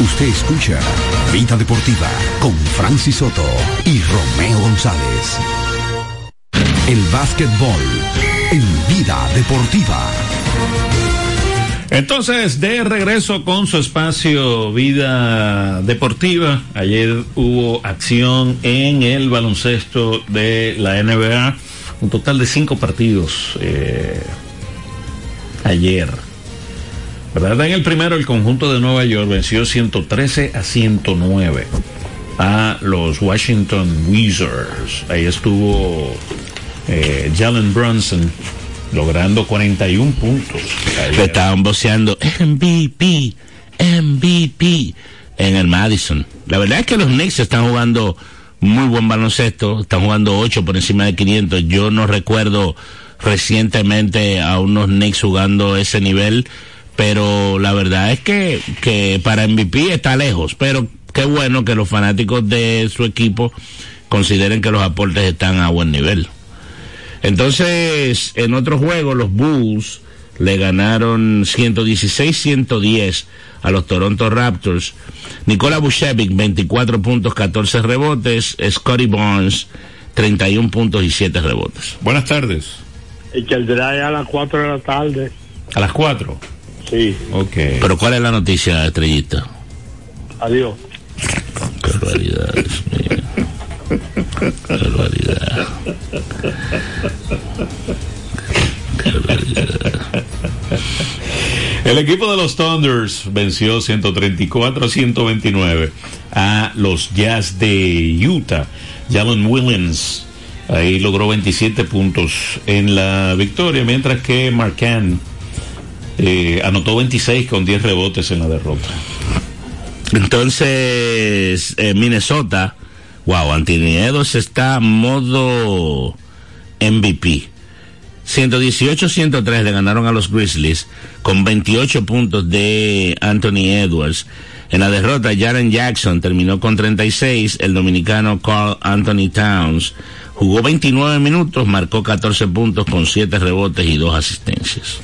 Usted escucha Vida Deportiva con Francis Soto y Romeo González. El básquetbol en Vida Deportiva. Entonces, de regreso con su espacio Vida Deportiva, ayer hubo acción en el baloncesto de la NBA, un total de cinco partidos eh, ayer. ¿Verdad? En el primero, el conjunto de Nueva York venció 113 a 109 a los Washington Wizards. Ahí estuvo eh, Jalen Brunson logrando 41 puntos. Le estaban boceando MVP, MVP en el Madison. La verdad es que los Knicks están jugando muy buen baloncesto, están jugando 8 por encima de 500. Yo no recuerdo recientemente a unos Knicks jugando ese nivel, pero la verdad es que, que para MVP está lejos, pero qué bueno que los fanáticos de su equipo consideren que los aportes están a buen nivel. Entonces, en otro juego, los Bulls le ganaron 116-110 a los Toronto Raptors. Nikola Vucevic, 24 puntos, 14 rebotes. Scotty Barnes, 31 puntos y 7 rebotes. Buenas tardes. Y que el drive a las 4 de la tarde. ¿A las 4? Sí. Ok. Pero ¿cuál es la noticia, Estrellita? Adiós. Qué barbaridad, Dios mío. Qué barbaridad. Qué barbaridad. El equipo de los Thunders venció 134 a 129 a los Jazz de Utah. Jalen Williams ahí logró 27 puntos en la victoria, mientras que Marcan eh, anotó 26 con 10 rebotes en la derrota. Entonces, eh, Minnesota, wow, Anthony Edwards está modo MVP. 118-103 le ganaron a los Grizzlies con 28 puntos de Anthony Edwards. En la derrota, Jaren Jackson terminó con 36. El dominicano Carl Anthony Towns jugó 29 minutos, marcó 14 puntos con 7 rebotes y 2 asistencias.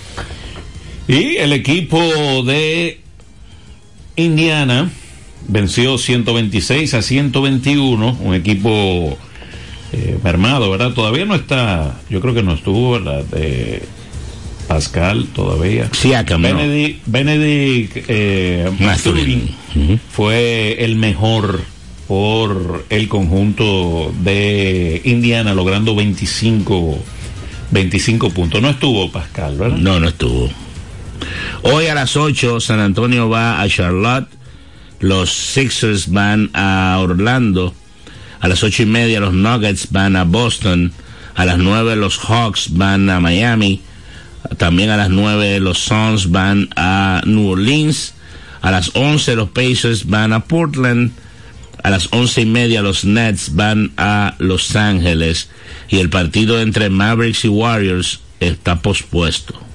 Y el equipo de Indiana venció 126 a 121, un equipo eh, mermado, ¿verdad? Todavía no está, yo creo que no estuvo, ¿verdad? De Pascal todavía. Sí, acá Benedict, Benedict eh, fue el mejor por el conjunto de Indiana, logrando 25, 25 puntos. No estuvo Pascal, ¿verdad? No, no estuvo. Hoy a las 8 San Antonio va a Charlotte, los Sixers van a Orlando, a las ocho y media los Nuggets van a Boston, a las 9 los Hawks van a Miami, también a las 9 los Suns van a New Orleans, a las 11 los Pacers van a Portland, a las once y media los Nets van a Los Ángeles. Y el partido entre Mavericks y Warriors está pospuesto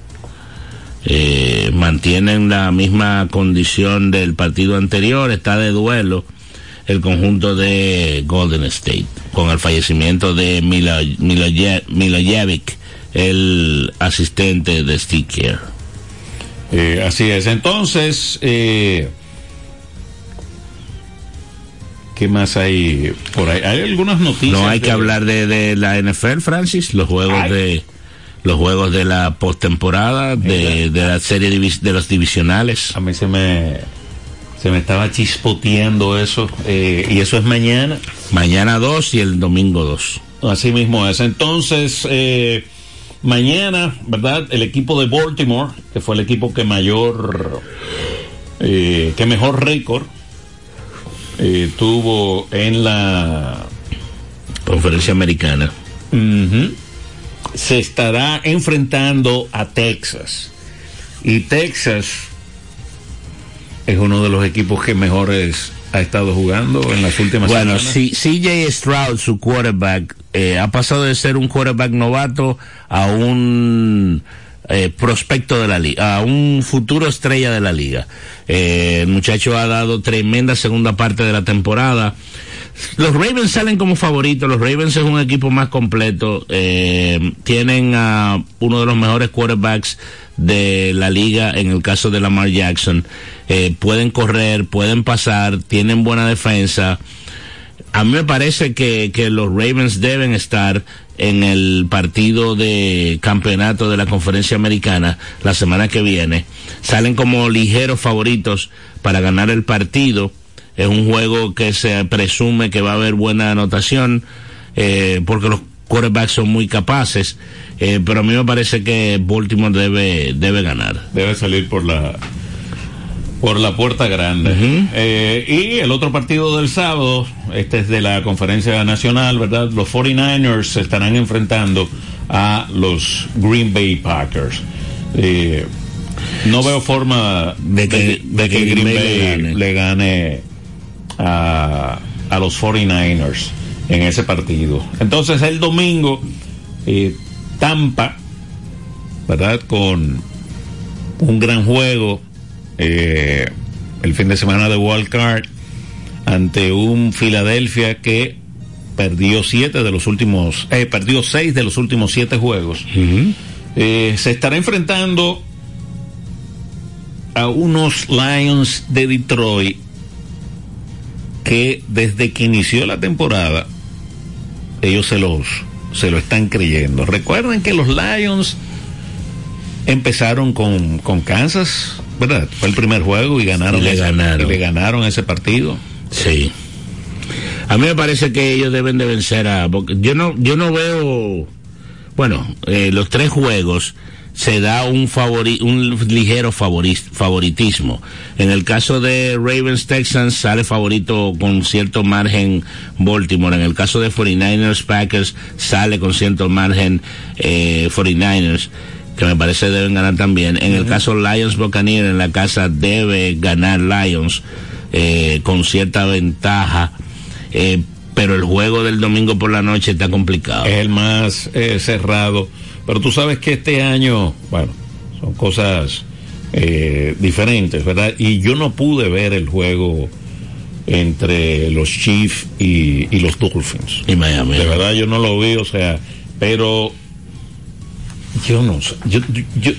eh, mantienen la misma condición del partido anterior, está de duelo el conjunto de Golden State, con el fallecimiento de Milo, Milojevic, el asistente de Steve Kerr. Eh, así es. Entonces, eh, ¿qué más hay por ahí? Hay algunas noticias. No hay de- que hablar de, de la NFL, Francis, los juegos Ay. de los juegos de la postemporada, de, de la serie de los divisionales. A mí se me se me estaba chispoteando eso eh, y eso es mañana. Mañana 2 y el domingo 2. Así mismo es. Entonces, eh, mañana, ¿verdad? El equipo de Baltimore, que fue el equipo que mayor, eh, que mejor récord eh, tuvo en la Conferencia americana. Ujú. Se estará enfrentando a Texas. Y Texas es uno de los equipos que mejores ha estado jugando en las últimas Bueno, semanas. si CJ Stroud, su quarterback, eh, ha pasado de ser un quarterback novato a un eh, prospecto de la liga, a un futuro estrella de la liga. Eh, el muchacho ha dado tremenda segunda parte de la temporada. Los Ravens salen como favoritos. Los Ravens es un equipo más completo. Eh, tienen a uno de los mejores quarterbacks de la liga en el caso de Lamar Jackson. Eh, pueden correr, pueden pasar, tienen buena defensa. A mí me parece que, que los Ravens deben estar en el partido de campeonato de la conferencia americana la semana que viene. Salen como ligeros favoritos para ganar el partido. Es un juego que se presume que va a haber buena anotación eh, porque los quarterbacks son muy capaces. Eh, pero a mí me parece que Baltimore debe, debe ganar. Debe salir por la por la puerta grande. Eh, y el otro partido del sábado, este es de la conferencia nacional, ¿verdad? Los 49ers se estarán enfrentando a los Green Bay Packers. Eh, no veo forma de que, de que Green Bay le gane, a, a los 49ers en ese partido. Entonces el domingo, eh, Tampa, ¿verdad? Con un gran juego eh, el fin de semana de Wild Card ante un Filadelfia que perdió siete de los últimos, eh, perdió seis de los últimos siete juegos. Eh, se estará enfrentando a unos Lions de Detroit que desde que inició la temporada ellos se los se lo están creyendo. Recuerden que los Lions empezaron con, con Kansas, ¿verdad? Fue el primer juego y ganaron, Y le ese- ganaron. y le ganaron ese partido. Sí. A mí me parece que ellos deben de vencer a... porque yo no, yo no veo... Bueno, eh, los tres juegos se da un favori, un ligero favori- favoritismo. En el caso de Ravens Texans sale favorito con cierto margen Baltimore. En el caso de 49ers Packers sale con cierto margen eh, 49ers que me parece deben ganar también. En el caso Lions Buccaneers en la casa debe ganar Lions eh, con cierta ventaja. Eh, pero el juego del domingo por la noche está complicado. Es el más eh, cerrado. Pero tú sabes que este año, bueno, son cosas eh, diferentes, ¿verdad? Y yo no pude ver el juego entre los Chiefs y, y los Dolphins. Y Miami. De verdad yo no lo vi, o sea, pero yo no sé. Yo, yo, yo-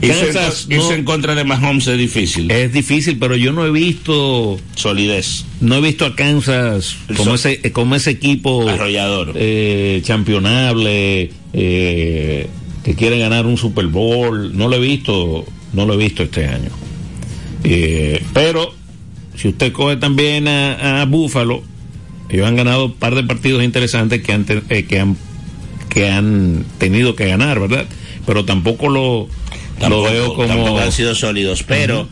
Irse, Kansas en, irse no- en contra de Mahomes es difícil. es difícil, pero yo no he visto Solidez. no he visto a Kansas como ese como ese equipo Arrollador. eh, championable eh, que quiere ganar un Super Bowl no lo he visto no lo he visto este año Eh, pero si usted coge también a, a Buffalo ellos han ganado un par de partidos interesantes que han, eh, que han que han tenido que ganar verdad pero tampoco lo Tampoco, lo veo como tampoco han sido sólidos, pero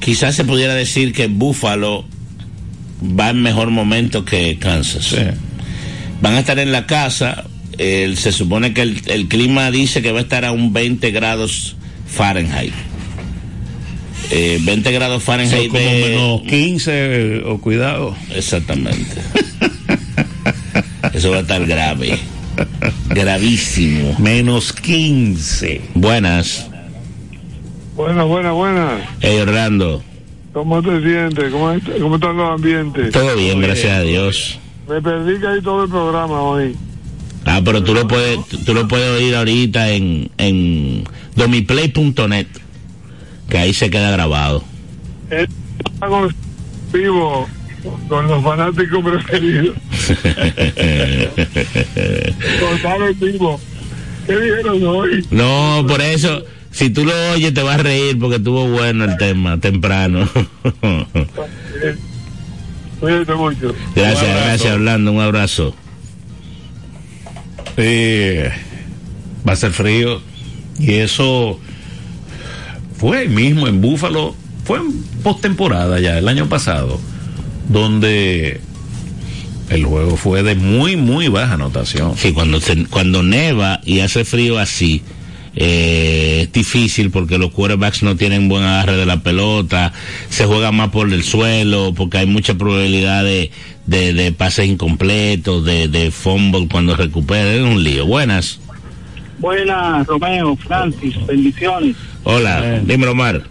quizás se pudiera decir que Buffalo va en mejor momento que Kansas. Van a estar en la casa, el- se supone que el, el clima dice que va a estar a un 20 grados Fahrenheit. Eh, 20 grados Fahrenheit como de- menos 15 o cuidado Exactamente. Eso va a estar grave. Gravísimo. menos 15 Buenas. Buenas, buenas, buenas. Hey, Orlando. ¿Cómo te sientes? ¿Cómo, cómo están los ambientes? Todo bien, gracias a Dios. Me perdí casi todo el programa hoy. Ah, pero tú lo puedes, tú lo puedes oír ahorita en, en domiplay.net, que ahí se queda grabado. Vivo con los fanáticos preferidos. Vivo. ¿Qué dijeron hoy? No, por eso, si tú lo oyes te vas a reír porque estuvo bueno el tema temprano. Cuídate mucho. gracias, gracias Orlando, un abrazo. Eh, va a ser frío y eso fue ahí mismo en Búfalo, fue en postemporada ya el año pasado, donde el juego fue de muy muy baja anotación. Sí, cuando se- cuando neva y hace frío así, eh, es difícil porque los quarterbacks no tienen buen agarre de la pelota, se juega más por el suelo, porque hay mucha probabilidad de, de, de pases incompletos, de, de fumble cuando recupera, es un lío. Buenas. Buenas, Romeo, Francis, bendiciones. Hola, dímelo Omar.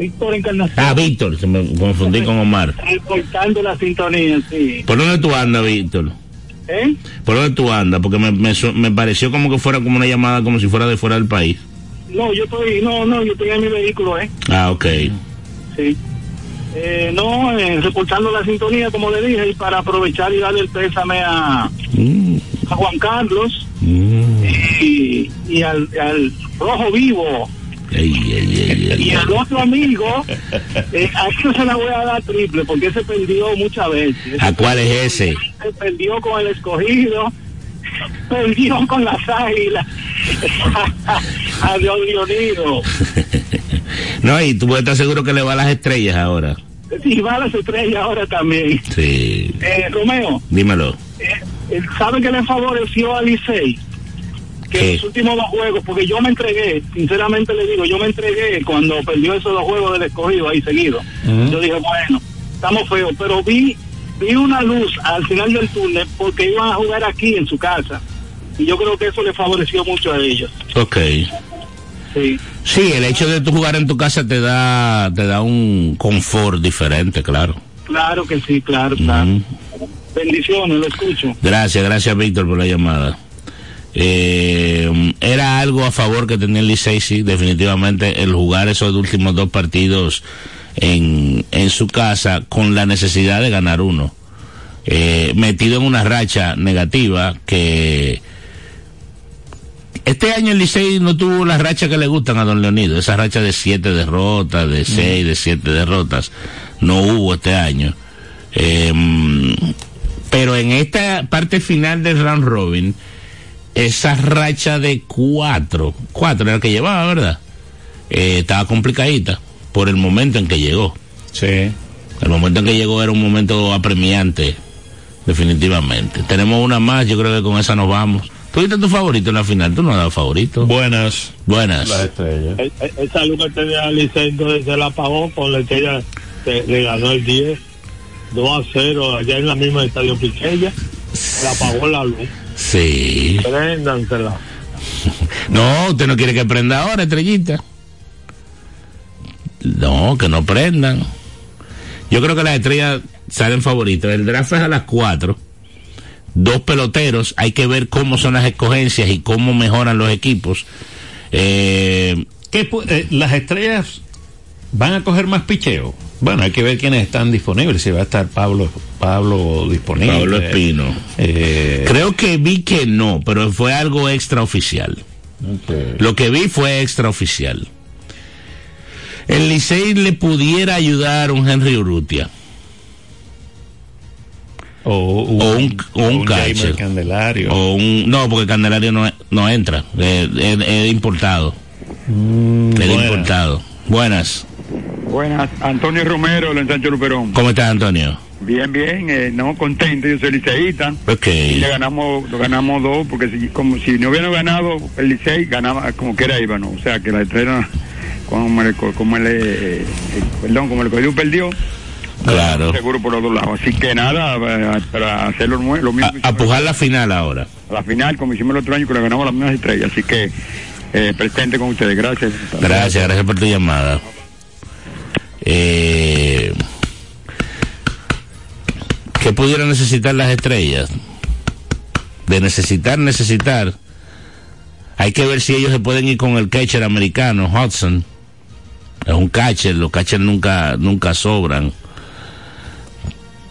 Víctor Encarnación. Ah, Víctor, se me confundí con Omar. Reportando la sintonía, sí. ¿Por dónde tú andas, Víctor? ¿Eh? ¿Por dónde tú andas? Porque me, me, pareció como que fuera como una llamada como si fuera de fuera del país. No, yo estoy, no, no, yo estoy en mi vehículo, ¿eh? Ah, ok. Sí. Eh, no, eh, reportando la sintonía, como le dije, y para aprovechar y darle el pésame a, a Juan Carlos y, y al, al Rojo Vivo y al otro amigo, eh, a eso se la voy a dar triple porque se perdió muchas veces. ¿A cuál es ese? Se perdió con el escogido, perdió con las águilas. a Dios Leonido. No, y tú puedes estar seguro que le va a las estrellas ahora. Y va a las estrellas ahora también. Sí. Eh, Romeo, Dímelo. eh, ¿sabe que le favoreció a Licey? Que ¿Qué? los últimos dos juegos, porque yo me entregué, sinceramente le digo, yo me entregué cuando perdió esos dos juegos del escogido ahí seguido. Yo dije, bueno, estamos feos, pero vi vi una luz al final del túnel porque iban a jugar aquí en su casa. Y yo creo que eso le favoreció mucho a ellos. Ok. Sí. Sí, el hecho de tú jugar en tu casa te da, te da un confort diferente, claro. Claro que sí, claro, claro. Bendiciones, lo escucho. Gracias, gracias Víctor por la llamada. Eh, era algo a favor que tenía el Licey, sí, definitivamente el jugar esos últimos dos partidos en, en su casa con la necesidad de ganar uno. Eh, metido en una racha negativa que este año el Licey no tuvo las rachas que le gustan a Don Leonido, esa racha de siete derrotas, de seis, de siete derrotas, no hubo este año. Eh, pero en esta parte final del round robin, esa racha de cuatro, cuatro era la que llevaba, ¿verdad? Eh, estaba complicadita por el momento en que llegó. Sí. El momento en que llegó era un momento apremiante, definitivamente. Tenemos una más, yo creo que con esa nos vamos. ¿Tú viste tu favorito en la final? ¿Tú no has dado favorito? Buenas. Buenas. estrellas. E- e- Esa luz que tenía entonces se la apagó con la estrella le ganó el 10 2 a 0 allá en la misma estadio Piquella se la apagó la luz Sí. préndansela No, usted no quiere que prenda ahora, estrellita. No, que no prendan. Yo creo que las estrellas salen favoritas. El draft es a las 4. Dos peloteros. Hay que ver cómo son las escogencias y cómo mejoran los equipos. Eh, ¿Qué eh, las estrellas van a coger más picheo. Bueno, hay que ver quiénes están disponibles. Si va a estar Pablo Pablo disponible. Pablo Espino. Eh, Creo que vi que no, pero fue algo extraoficial. Lo que vi fue extraoficial. El Licey le pudiera ayudar un Henry Urrutia. O un, o un un catcher. Candelario. O un, no, porque Candelario no, no entra. Es, es- es importado. es buenas. importado. Buenas. Buenas, Antonio Romero, el ensancho Luperón. ¿Cómo estás, Antonio? Bien, bien, eh, no contento, yo soy liceísta. Ok. Y le ganamos, lo ganamos dos, porque si, como si no hubiera ganado el Licey, ganaba como que era Íbano. O sea, que la estrella, como le, eh, perdón, como el cogió perdió, Claro. seguro por los dos lados. Así que nada, eh, para hacer lo, lo mismo que A pujar la final ahora. a la final, como hicimos el otro año, que le ganamos las mismas estrellas. Así que, eh, presente con ustedes, gracias. Gracias, gracias por tu llamada eh, que pudieran necesitar las estrellas. De necesitar, necesitar. Hay que ver si ellos se pueden ir con el catcher americano, Hudson. Es un catcher, los catchers nunca, nunca sobran.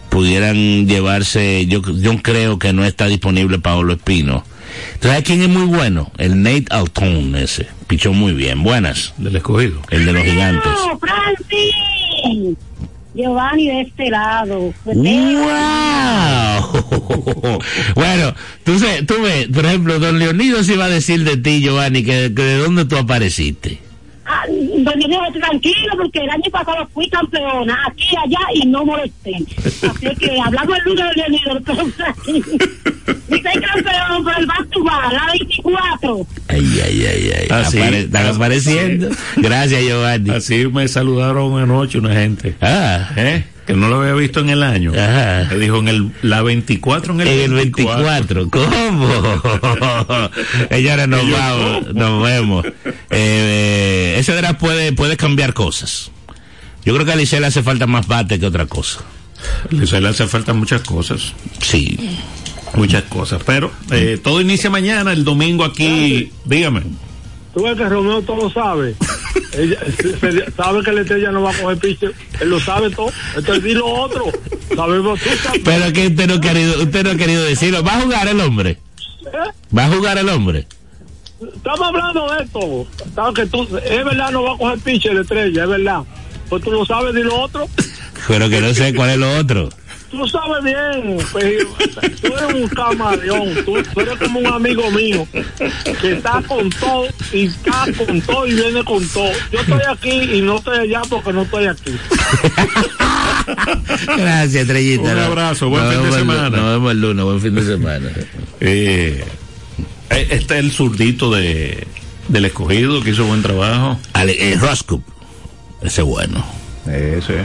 Pudieran llevarse, yo, yo creo que no está disponible Paolo Espino entonces, ¿quién es muy bueno? El Nate Alton, ese. Pichó muy bien. Buenas. Del escogido. El de los gigantes. ¡No, Francis! Giovanni de este lado. ¡Wow! bueno, tú, sé- tú ves, por ejemplo, don Leonido se iba a decir de ti, Giovanni, que, que de dónde tú apareciste. Ah, doña Nieves, tranquilo, porque el año pasado fui campeona, aquí, allá, y no molesté. Así que hablamos el lunes de Leonido, entonces aquí. Y soy campeón por el back, la 24. Ay, ay, ay, ay. Así. Apare- están apareciendo. Gracias, Giovanni. Así me saludaron anoche una gente. Ah. ¿Eh? Que no lo había visto en el año. Ajá. Me dijo en el, la 24 en el, En el 24, ¿cómo? Señores, nos Y yo, vamos, nos vemos. Eh, ese draft puede, puede cambiar cosas. Yo creo que a Licey le hace falta más bate que otra cosa. Le hace falta muchas cosas. Sí. Muchas cosas. Pero eh, todo inicia mañana, el domingo aquí. Dígame. Tú ves que Romeo todo lo sabe. Ella, se- sabe que la estrella no va a coger piche. Él lo sabe todo. Entonces di lo otro. Sabemos tú sabes. Pero que usted no ha querido, usted no ha querido decirlo. ¿Va a jugar el hombre? ¿Eh? ¿Va a jugar el hombre? Estamos hablando de esto. Sabes que tú, es verdad, no va a coger piche la estrella, es verdad. Pues tú lo sabes, di lo otro. Pero que no sé cuál es lo otro. Tú sabes bien, pues, tú eres un camaleón, tú, tú eres como un amigo mío que está con todo y está con todo y viene con todo. Yo estoy aquí y no estoy allá porque no estoy aquí. Gracias, Estrellita. Un abrazo, buen nos fin de semana. Nos vemos el lunes, buen fin de semana. Eh, este es el zurdito de, del escogido que hizo buen trabajo. Ale, eh, Roscoe. Ese bueno. Ese.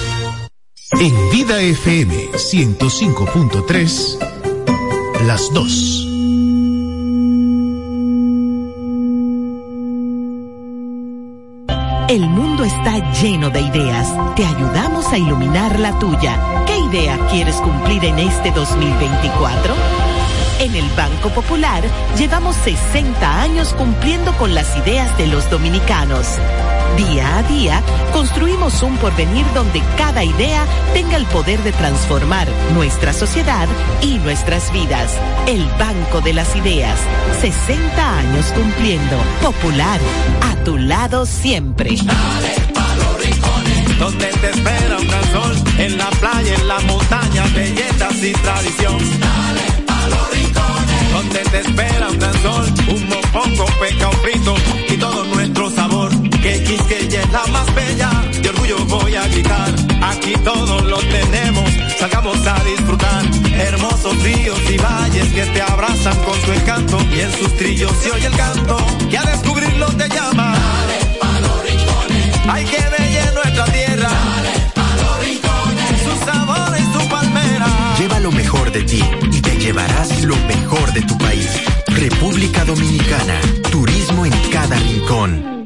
En Vida FM 105.3, las dos. El mundo está lleno de ideas. Te ayudamos a iluminar la tuya. ¿Qué idea quieres cumplir en este 2024? En el Banco Popular llevamos 60 años cumpliendo con las ideas de los dominicanos. Día a día construimos un porvenir donde cada idea tenga el poder de transformar nuestra sociedad y nuestras vidas. El Banco de las Ideas. 60 años cumpliendo. Popular. A tu lado siempre. Donde te espera un gran sol, en la playa, en la montaña, belletas y tradición. Dale a los rincones. Donde te espera un gran sol, un mopongo, peca, un frito y todo Quisqueya es la más bella, de orgullo voy a gritar. Aquí todo lo tenemos, salgamos a disfrutar. Hermosos ríos y valles que te abrazan con su encanto. Y en sus trillos se oye el canto, que a descubrirlo te llama. Dale a los rincones. Hay que bella nuestra tierra. Su sabor y su palmera. Lleva lo mejor de ti y te llevarás lo mejor de tu país. República Dominicana. Turismo en cada rincón.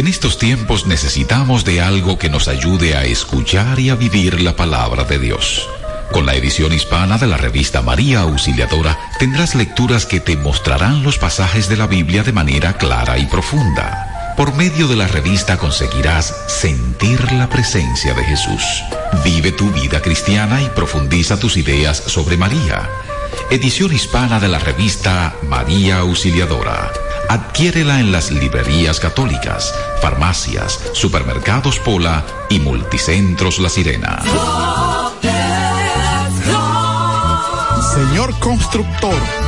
En estos tiempos necesitamos de algo que nos ayude a escuchar y a vivir la palabra de Dios. Con la edición hispana de la revista María Auxiliadora tendrás lecturas que te mostrarán los pasajes de la Biblia de manera clara y profunda. Por medio de la revista conseguirás sentir la presencia de Jesús. Vive tu vida cristiana y profundiza tus ideas sobre María. Edición hispana de la revista María Auxiliadora. Adquiérela en las librerías católicas, farmacias, supermercados Pola y multicentros La Sirena. Señor constructor,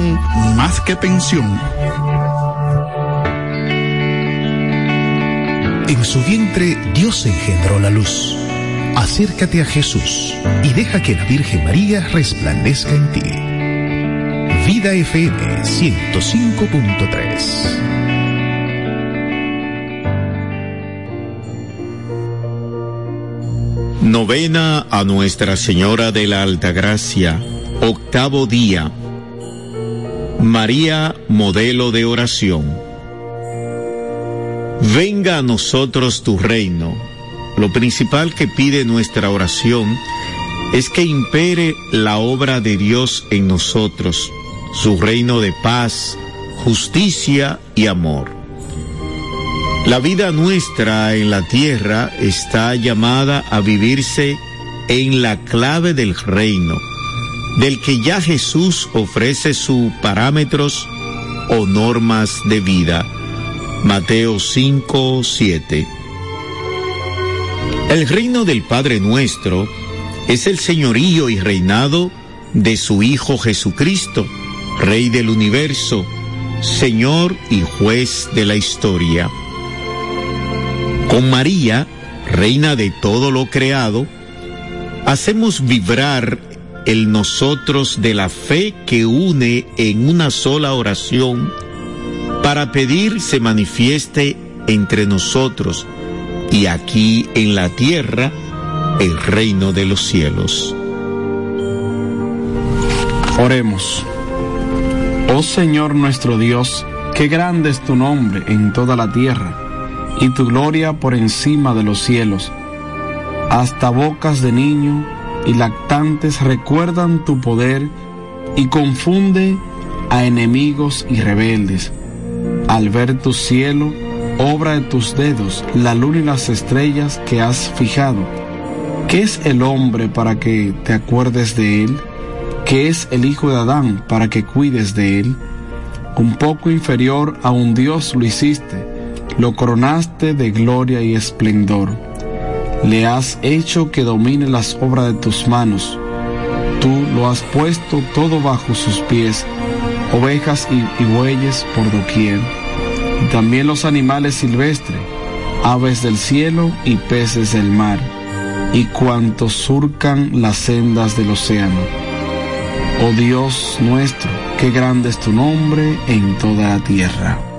más que pensión. En su vientre Dios engendró la luz. Acércate a Jesús y deja que la Virgen María resplandezca en ti. Vida FM 105.3 Novena a Nuestra Señora de la Altagracia, octavo día. María, modelo de oración. Venga a nosotros tu reino. Lo principal que pide nuestra oración es que impere la obra de Dios en nosotros, su reino de paz, justicia y amor. La vida nuestra en la tierra está llamada a vivirse en la clave del reino, del que ya Jesús ofrece sus parámetros o normas de vida. Mateo 5, 7. El reino del Padre nuestro es el señorío y reinado de su Hijo Jesucristo, Rey del universo, Señor y juez de la historia. Con María, reina de todo lo creado, hacemos vibrar el nosotros de la fe que une en una sola oración para pedir se manifieste entre nosotros y aquí en la tierra el reino de los cielos. Oremos. Oh Señor nuestro Dios, qué grande es tu nombre en toda la tierra y tu gloria por encima de los cielos. Hasta bocas de niño y lactantes recuerdan tu poder y confunde a enemigos y rebeldes. Al ver tu cielo, obra de tus dedos, la luna y las estrellas que has fijado. ¿Qué es el hombre para que te acuerdes de él? ¿Qué es el hijo de Adán para que cuides de él? Un poco inferior a un Dios lo hiciste lo coronaste de gloria y esplendor. Le has hecho que domine las obras de tus manos. Tú lo has puesto todo bajo sus pies, ovejas y, bueyes por doquier, y también los animales silvestres, aves del cielo y peces del mar, y cuantos surcan las sendas del océano. Oh Dios nuestro, qué grande es tu nombre en toda la tierra.